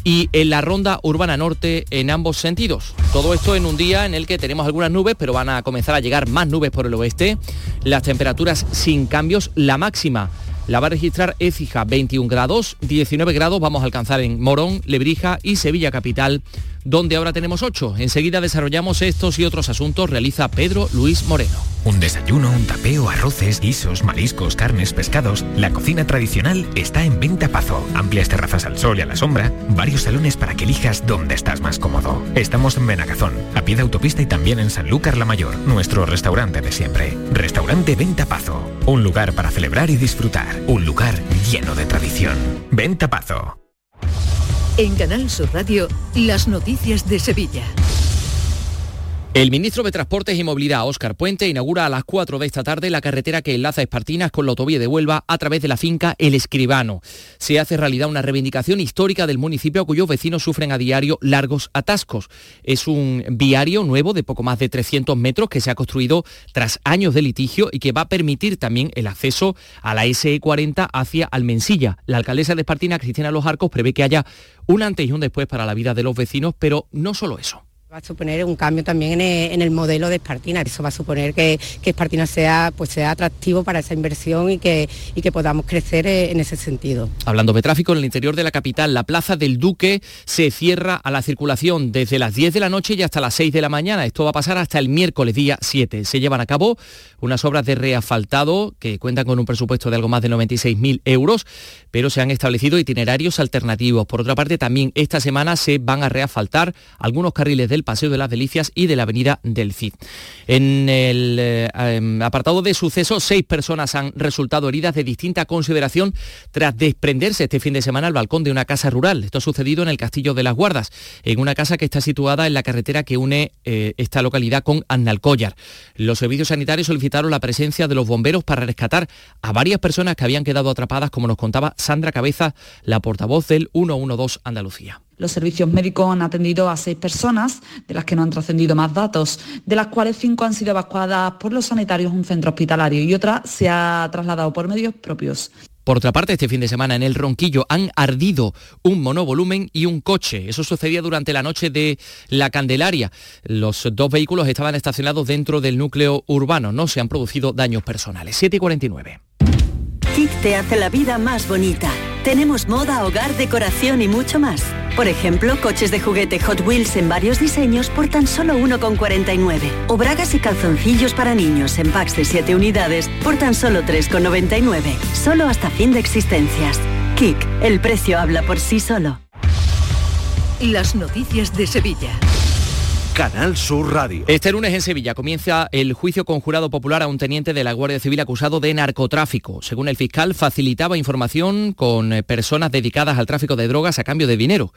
y en la ronda urbana norte en ambos sentidos. Todo esto en un día en el que tenemos algunas nubes, pero van a comenzar a llegar más nubes por el oeste. Las temperaturas sin cambios, la máxima la va a registrar Écija 21 grados, 19 grados vamos a alcanzar en Morón, Lebrija y Sevilla Capital, donde ahora tenemos 8. Enseguida desarrollamos estos y otros asuntos, realiza Pedro Luis Moreno. Un desayuno, un tapeo, arroces, guisos, mariscos, carnes, pescados. La cocina tradicional está en Venta Pazo. Amplias terrazas al sol y a la sombra, varios salones para que elijas dónde estás más cómodo. Estamos en Benagazón, a pie de autopista y también en Sanlúcar la Mayor, nuestro restaurante de siempre. Restaurante Venta Pazo, un lugar para celebrar y disfrutar, un lugar lleno de tradición. Venta Pazo. En Canal Sur Radio, las noticias de Sevilla. El ministro de Transportes y Movilidad, Óscar Puente, inaugura a las 4 de esta tarde la carretera que enlaza Espartinas con la autovía de Huelva a través de la finca El Escribano. Se hace realidad una reivindicación histórica del municipio cuyos vecinos sufren a diario largos atascos. Es un viario nuevo de poco más de 300 metros que se ha construido tras años de litigio y que va a permitir también el acceso a la SE40 hacia Almensilla. La alcaldesa de Espartinas, Cristina Los Arcos, prevé que haya un antes y un después para la vida de los vecinos, pero no solo eso. Va a suponer un cambio también en el, modelo de Espartina. Eso va a suponer que, que, Espartina sea, pues sea atractivo para esa inversión y que, y que podamos crecer eh, en ese sentido. Hablando de tráfico, en el interior de la capital, la Plaza del Duque se cierra a la circulación desde las 10 de la noche y hasta las 6 de la mañana. Esto va a pasar hasta el miércoles día 7. Se llevan a cabo unas obras de reasfaltado que cuentan con un presupuesto de algo más de 96.000 euros, pero se han establecido itinerarios alternativos. Por otra parte, también esta semana se van a reasfaltar algunos carriles del Paseo de las Delicias y de la Avenida del Cid. En el eh, em, apartado de sucesos, seis personas han resultado heridas de distinta consideración tras desprenderse este fin de semana al balcón de una casa rural. Esto ha sucedido en el Castillo de las Guardas, en una casa que está situada en la carretera que une eh, esta localidad con Annalcollar. Los servicios sanitarios solicitaron la presencia de los bomberos para rescatar a varias personas que habían quedado atrapadas, como nos contaba Sandra Cabeza, la portavoz del 112 Andalucía. Los servicios médicos han atendido a seis personas, de las que no han trascendido más datos, de las cuales cinco han sido evacuadas por los sanitarios a un centro hospitalario y otra se ha trasladado por medios propios. Por otra parte, este fin de semana en el Ronquillo han ardido un monovolumen y un coche. Eso sucedía durante la noche de la Candelaria. Los dos vehículos estaban estacionados dentro del núcleo urbano. No se han producido daños personales. 7 y 49. Kik te hace la vida más bonita. Tenemos moda, hogar, decoración y mucho más. Por ejemplo, coches de juguete Hot Wheels en varios diseños por tan solo 1,49. O bragas y calzoncillos para niños en packs de 7 unidades por tan solo 3,99. Solo hasta fin de existencias. Kik, el precio habla por sí solo. Las noticias de Sevilla. Canal Sur Radio. Este lunes en Sevilla comienza el juicio con jurado popular a un teniente de la Guardia Civil acusado de narcotráfico. Según el fiscal, facilitaba información con eh, personas dedicadas al tráfico de drogas a cambio de dinero.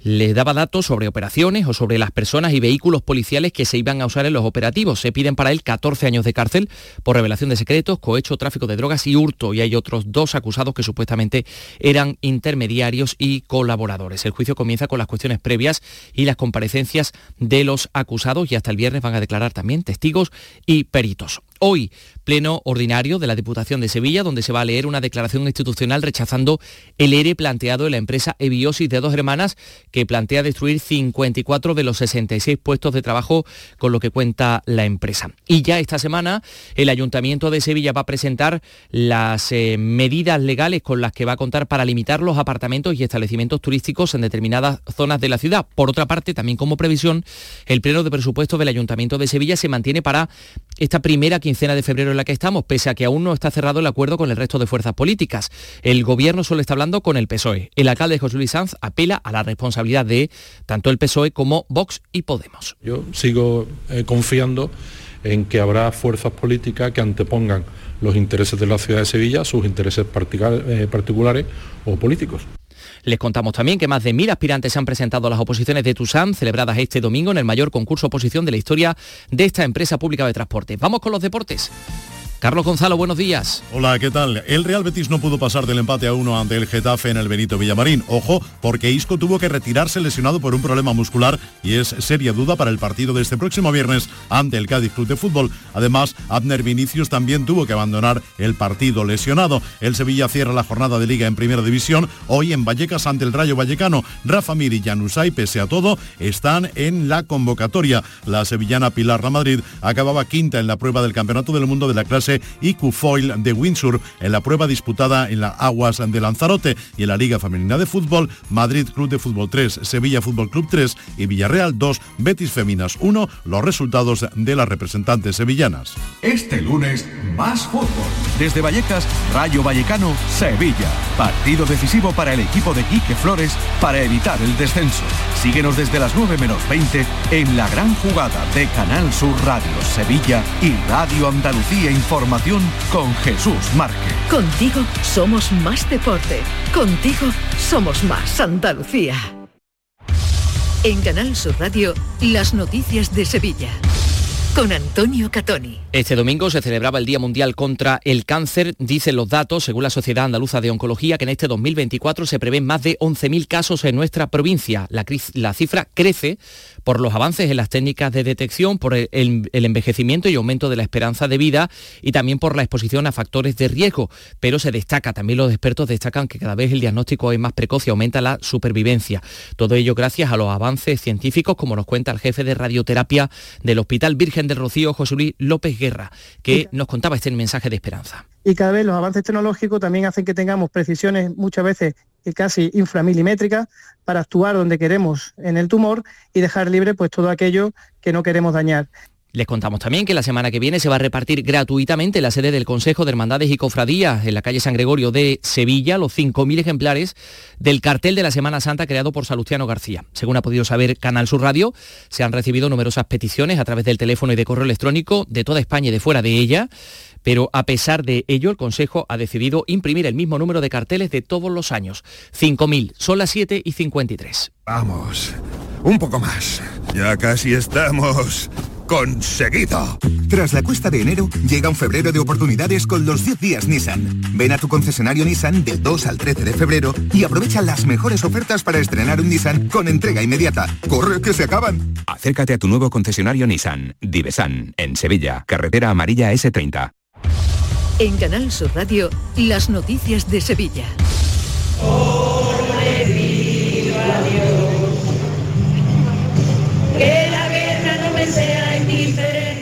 Les daba datos sobre operaciones o sobre las personas y vehículos policiales que se iban a usar en los operativos. Se piden para él 14 años de cárcel por revelación de secretos, cohecho, tráfico de drogas y hurto. Y hay otros dos acusados que supuestamente eran intermediarios y colaboradores. El juicio comienza con las cuestiones previas y las comparecencias de los acusados y hasta el viernes van a declarar también testigos y peritos. Hoy, pleno ordinario de la Diputación de Sevilla, donde se va a leer una declaración institucional rechazando el ERE planteado en la empresa Ebiosis de dos hermanas, que plantea destruir 54 de los 66 puestos de trabajo con lo que cuenta la empresa. Y ya esta semana el Ayuntamiento de Sevilla va a presentar las eh, medidas legales con las que va a contar para limitar los apartamentos y establecimientos turísticos en determinadas zonas de la ciudad. Por otra parte, también como previsión, el pleno de presupuesto del Ayuntamiento de Sevilla se mantiene para esta primera quincena de febrero en la que estamos, pese a que aún no está cerrado el acuerdo con el resto de fuerzas políticas. El gobierno solo está hablando con el PSOE. El alcalde José Luis Sanz apela a la responsabilidad de tanto el PSOE como Vox y Podemos. Yo sigo eh, confiando en que habrá fuerzas políticas que antepongan los intereses de la ciudad de Sevilla sus intereses eh, particulares o políticos. Les contamos también que más de mil aspirantes se han presentado a las oposiciones de Tusam, celebradas este domingo en el mayor concurso oposición de la historia de esta empresa pública de transporte. Vamos con los deportes. Carlos Gonzalo, buenos días. Hola, ¿qué tal? El Real Betis no pudo pasar del empate a uno ante el Getafe en el Benito Villamarín. Ojo, porque Isco tuvo que retirarse lesionado por un problema muscular y es seria duda para el partido de este próximo viernes ante el Cádiz Club de Fútbol. Además, Abner Vinicius también tuvo que abandonar el partido lesionado. El Sevilla cierra la jornada de liga en primera división hoy en Vallecas ante el Rayo Vallecano. Rafa Mir y Janusay, pese a todo, están en la convocatoria. La sevillana Pilar Madrid acababa quinta en la prueba del Campeonato del Mundo de la clase y Q-Foil de Windsor en la prueba disputada en las aguas de Lanzarote y en la Liga Femenina de Fútbol, Madrid Club de Fútbol 3, Sevilla Fútbol Club 3 y Villarreal 2, Betis Feminas 1, los resultados de las representantes sevillanas. Este lunes, más fútbol. Desde Vallecas, Rayo Vallecano, Sevilla. Partido decisivo para el equipo de Quique Flores para evitar el descenso. Síguenos desde las 9 menos 20 en la gran jugada de Canal Sur Radio Sevilla y Radio Andalucía Información con Jesús Márquez. Contigo somos más deporte. Contigo somos más Andalucía. En Canal Sur Radio, las noticias de Sevilla con Antonio Catoni. Este domingo se celebraba el Día Mundial contra el Cáncer. Dicen los datos, según la Sociedad Andaluza de Oncología, que en este 2024 se prevén más de 11.000 casos en nuestra provincia. La, la, cifra crece por los avances en las técnicas de detección, por el, el, envejecimiento y aumento de la esperanza de vida y también por la exposición a factores de riesgo. Pero se destaca, también los expertos destacan que cada vez el diagnóstico es más precoz y aumenta la supervivencia. Todo ello gracias a los avances científicos, como nos cuenta el jefe de radioterapia del Hospital Virgen del Rocío, José Luis López Guerra, que nos contaba este mensaje de esperanza. Y cada vez los avances tecnológicos también hacen que tengamos precisiones muchas veces casi inframilimétricas para actuar donde queremos en el tumor y dejar libre pues todo aquello que no queremos dañar. Les contamos también que la semana que viene se va a repartir gratuitamente la sede del Consejo de Hermandades y Cofradías en la calle San Gregorio de Sevilla los 5.000 ejemplares del cartel de la Semana Santa creado por Salustiano García. Según ha podido saber Canal Sur Radio, se han recibido numerosas peticiones a través del teléfono y de correo electrónico de toda España y de fuera de ella pero a pesar de ello el Consejo ha decidido imprimir el mismo número de carteles de todos los años, 5.000, son las 7 y 53. Vamos, un poco más, ya casi estamos conseguido. Tras la cuesta de enero, llega un febrero de oportunidades con los 10 días Nissan. Ven a tu concesionario Nissan del 2 al 13 de febrero y aprovecha las mejores ofertas para estrenar un Nissan con entrega inmediata. ¡Corre que se acaban! Acércate a tu nuevo concesionario Nissan, Divesan, en Sevilla, carretera amarilla S30. En Canal Sur Radio, las noticias de Sevilla.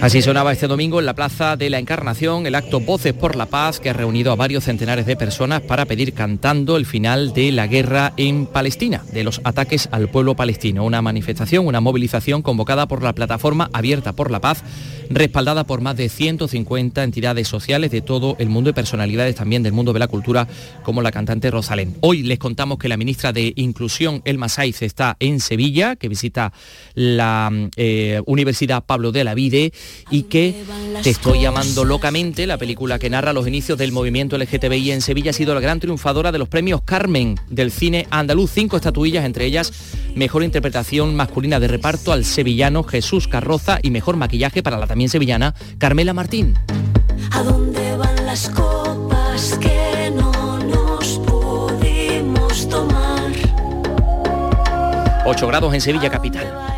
Así sonaba este domingo en la Plaza de la Encarnación el acto Voces por la Paz que ha reunido a varios centenares de personas para pedir cantando el final de la guerra en Palestina, de los ataques al pueblo palestino. Una manifestación, una movilización convocada por la plataforma Abierta por la Paz, respaldada por más de 150 entidades sociales de todo el mundo y personalidades también del mundo de la cultura, como la cantante Rosalén. Hoy les contamos que la ministra de Inclusión, Elma Saiz, está en Sevilla, que visita la eh, Universidad Pablo de la Vide y que Te estoy llamando locamente, la película que narra los inicios del movimiento LGTBI en Sevilla, ha sido la gran triunfadora de los premios Carmen del cine andaluz. Cinco estatuillas, entre ellas mejor interpretación masculina de reparto al sevillano Jesús Carroza y mejor maquillaje para la también sevillana Carmela Martín. ¿A dónde van las copas que no nos pudimos tomar? 8 grados en Sevilla capital.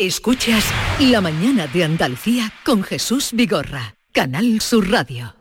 Escuchas La mañana de Andalucía con Jesús Vigorra, Canal Sur Radio.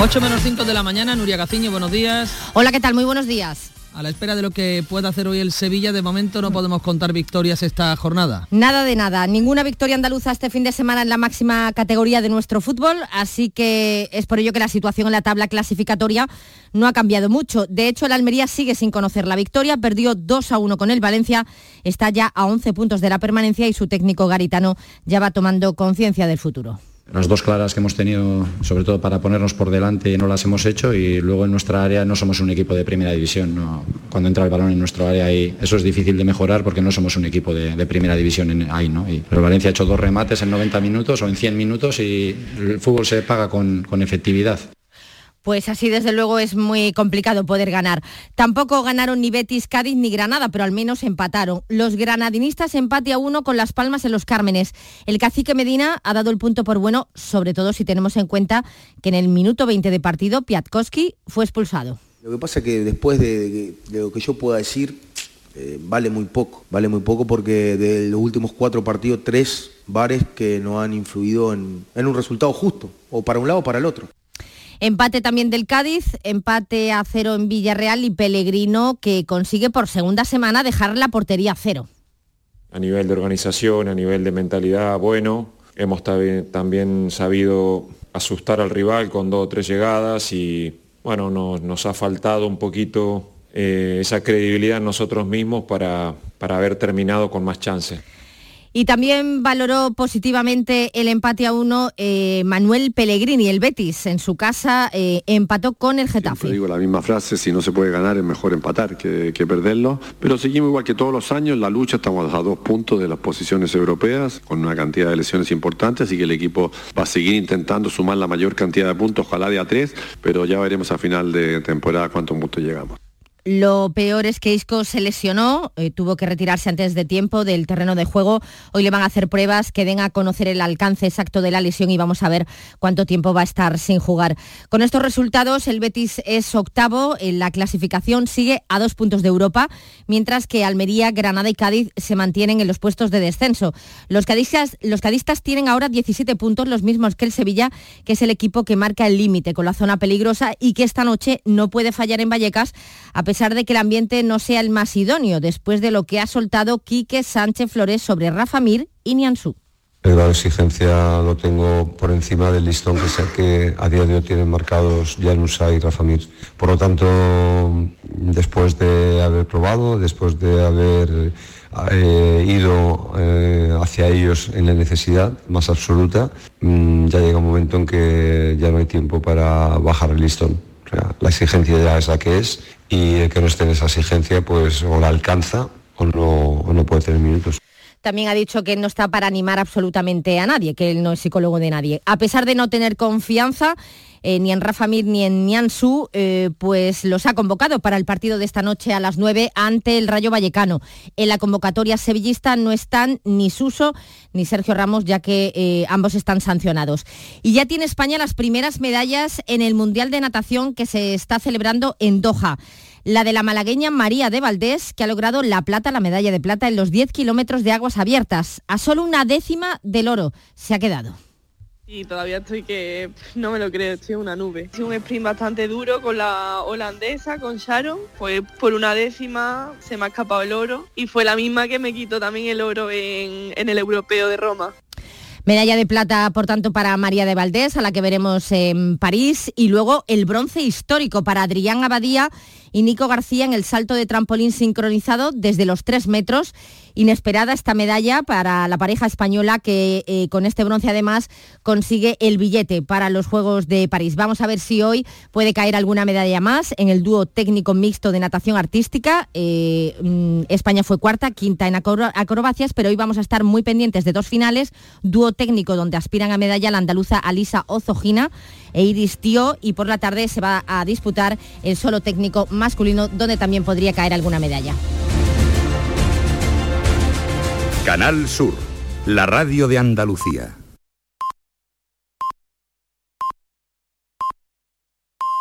Ocho menos 5 de la mañana, Nuria Gaciño, buenos días. Hola, ¿qué tal? Muy buenos días. A la espera de lo que pueda hacer hoy el Sevilla, de momento no podemos contar victorias esta jornada. Nada de nada, ninguna victoria andaluza este fin de semana en la máxima categoría de nuestro fútbol, así que es por ello que la situación en la tabla clasificatoria no ha cambiado mucho. De hecho, el Almería sigue sin conocer la victoria, perdió 2 a 1 con el Valencia, está ya a 11 puntos de la permanencia y su técnico garitano ya va tomando conciencia del futuro. Las dos claras que hemos tenido, sobre todo para ponernos por delante, no las hemos hecho y luego en nuestra área no somos un equipo de primera división. ¿no? Cuando entra el balón en nuestro área ahí, eso es difícil de mejorar porque no somos un equipo de, primera división ahí. ¿no? Y, pero Valencia ha hecho dos remates en 90 minutos o en 100 minutos y el fútbol se paga con, con efectividad. Pues así desde luego es muy complicado poder ganar. Tampoco ganaron ni Betis, Cádiz ni Granada, pero al menos empataron. Los granadinistas empate a uno con Las Palmas en los Cármenes. El cacique Medina ha dado el punto por bueno, sobre todo si tenemos en cuenta que en el minuto 20 de partido Piatkowski fue expulsado. Lo que pasa es que después de, lo que yo pueda decir, eh, vale muy poco. Vale muy poco porque de los últimos cuatro partidos, tres bares que no han influido en, en un resultado justo, o para un lado o para el otro. Empate también del Cádiz, empate a cero en Villarreal y Pellegrino que consigue por segunda semana dejar la portería a cero. a nivel de organización, a nivel de mentalidad, bueno. Hemos también sabido asustar al rival con dos o tres llegadas y bueno, nos, nos ha faltado un poquito eh, esa credibilidad en nosotros mismos para, para haber terminado con más chances. Y también valoró positivamente el empate a uno eh, Manuel Pellegrini, el Betis, en su casa eh, empató con el Getafe. Siempre digo la misma frase, si no se puede ganar es mejor empatar que, que perderlo, pero seguimos igual que todos los años, la lucha estamos a dos puntos de las posiciones europeas, con una cantidad de lesiones importantes, así que el equipo va a seguir intentando sumar la mayor cantidad de puntos, ojalá de a tres, pero ya veremos a final de temporada cuántos puntos llegamos. Lo peor es que Isco se lesionó, eh, tuvo que retirarse antes de tiempo del terreno de juego. Hoy le van a hacer pruebas que den a conocer el alcance exacto de la lesión y vamos a ver cuánto tiempo va a estar sin jugar. Con estos resultados, el Betis es octavo en la clasificación, sigue a dos puntos de Europa, mientras que Almería, Granada y Cádiz se mantienen en los puestos de descenso. Los cadistas, los tienen ahora 17 puntos, los mismos que el Sevilla, que es el equipo que marca el límite con la zona peligrosa y que esta noche no puede fallar en Vallecas, de que el ambiente no sea el más idóneo, después de lo que ha soltado Quique Sánchez Flores sobre Rafa Mir y Nianzú. El grado de exigencia lo tengo por encima del listón que sé que a día de hoy tienen marcados Janusa y Rafa Mir. Por lo tanto, después de haber probado, después de haber eh, ido eh, hacia ellos en la necesidad más absoluta, mm, ya llega un momento en que ya no hay tiempo para bajar el listón. La exigencia ya es la que es y el que no esté en esa exigencia pues o la alcanza o no, o no puede tener minutos. También ha dicho que no está para animar absolutamente a nadie, que él no es psicólogo de nadie. A pesar de no tener confianza, eh, ni en Rafa Mir ni en Niansu, eh, pues los ha convocado para el partido de esta noche a las 9 ante el Rayo Vallecano. En la convocatoria sevillista no están ni Suso ni Sergio Ramos, ya que eh, ambos están sancionados. Y ya tiene España las primeras medallas en el Mundial de Natación que se está celebrando en Doha la de la malagueña María de Valdés, que ha logrado la plata, la medalla de plata en los 10 kilómetros de aguas abiertas. A solo una décima del oro se ha quedado. Y todavía estoy que no me lo creo, estoy en una nube. Sido un sprint bastante duro con la holandesa, con Sharon. Pues por una décima se me ha escapado el oro y fue la misma que me quitó también el oro en el europeo de Roma. Medalla de plata, por tanto, para María de Valdés, a la que veremos en París, y luego el bronce histórico para Adrián Abadía y Nico García en el salto de trampolín sincronizado desde los tres metros inesperada esta medalla para la pareja española que eh, con este bronce además consigue el billete para los Juegos de París. Vamos a ver si hoy puede caer alguna medalla más en el dúo técnico mixto de natación artística. Eh, mm, España fue cuarta, quinta en acrobacias, pero hoy vamos a estar muy pendientes de dos finales, dúo técnico donde aspiran a medalla la andaluza Alisa Ozogina e Iris Tío y por la tarde se va a disputar el solo técnico masculino donde también podría caer alguna medalla. Canal Sur, la radio de Andalucía.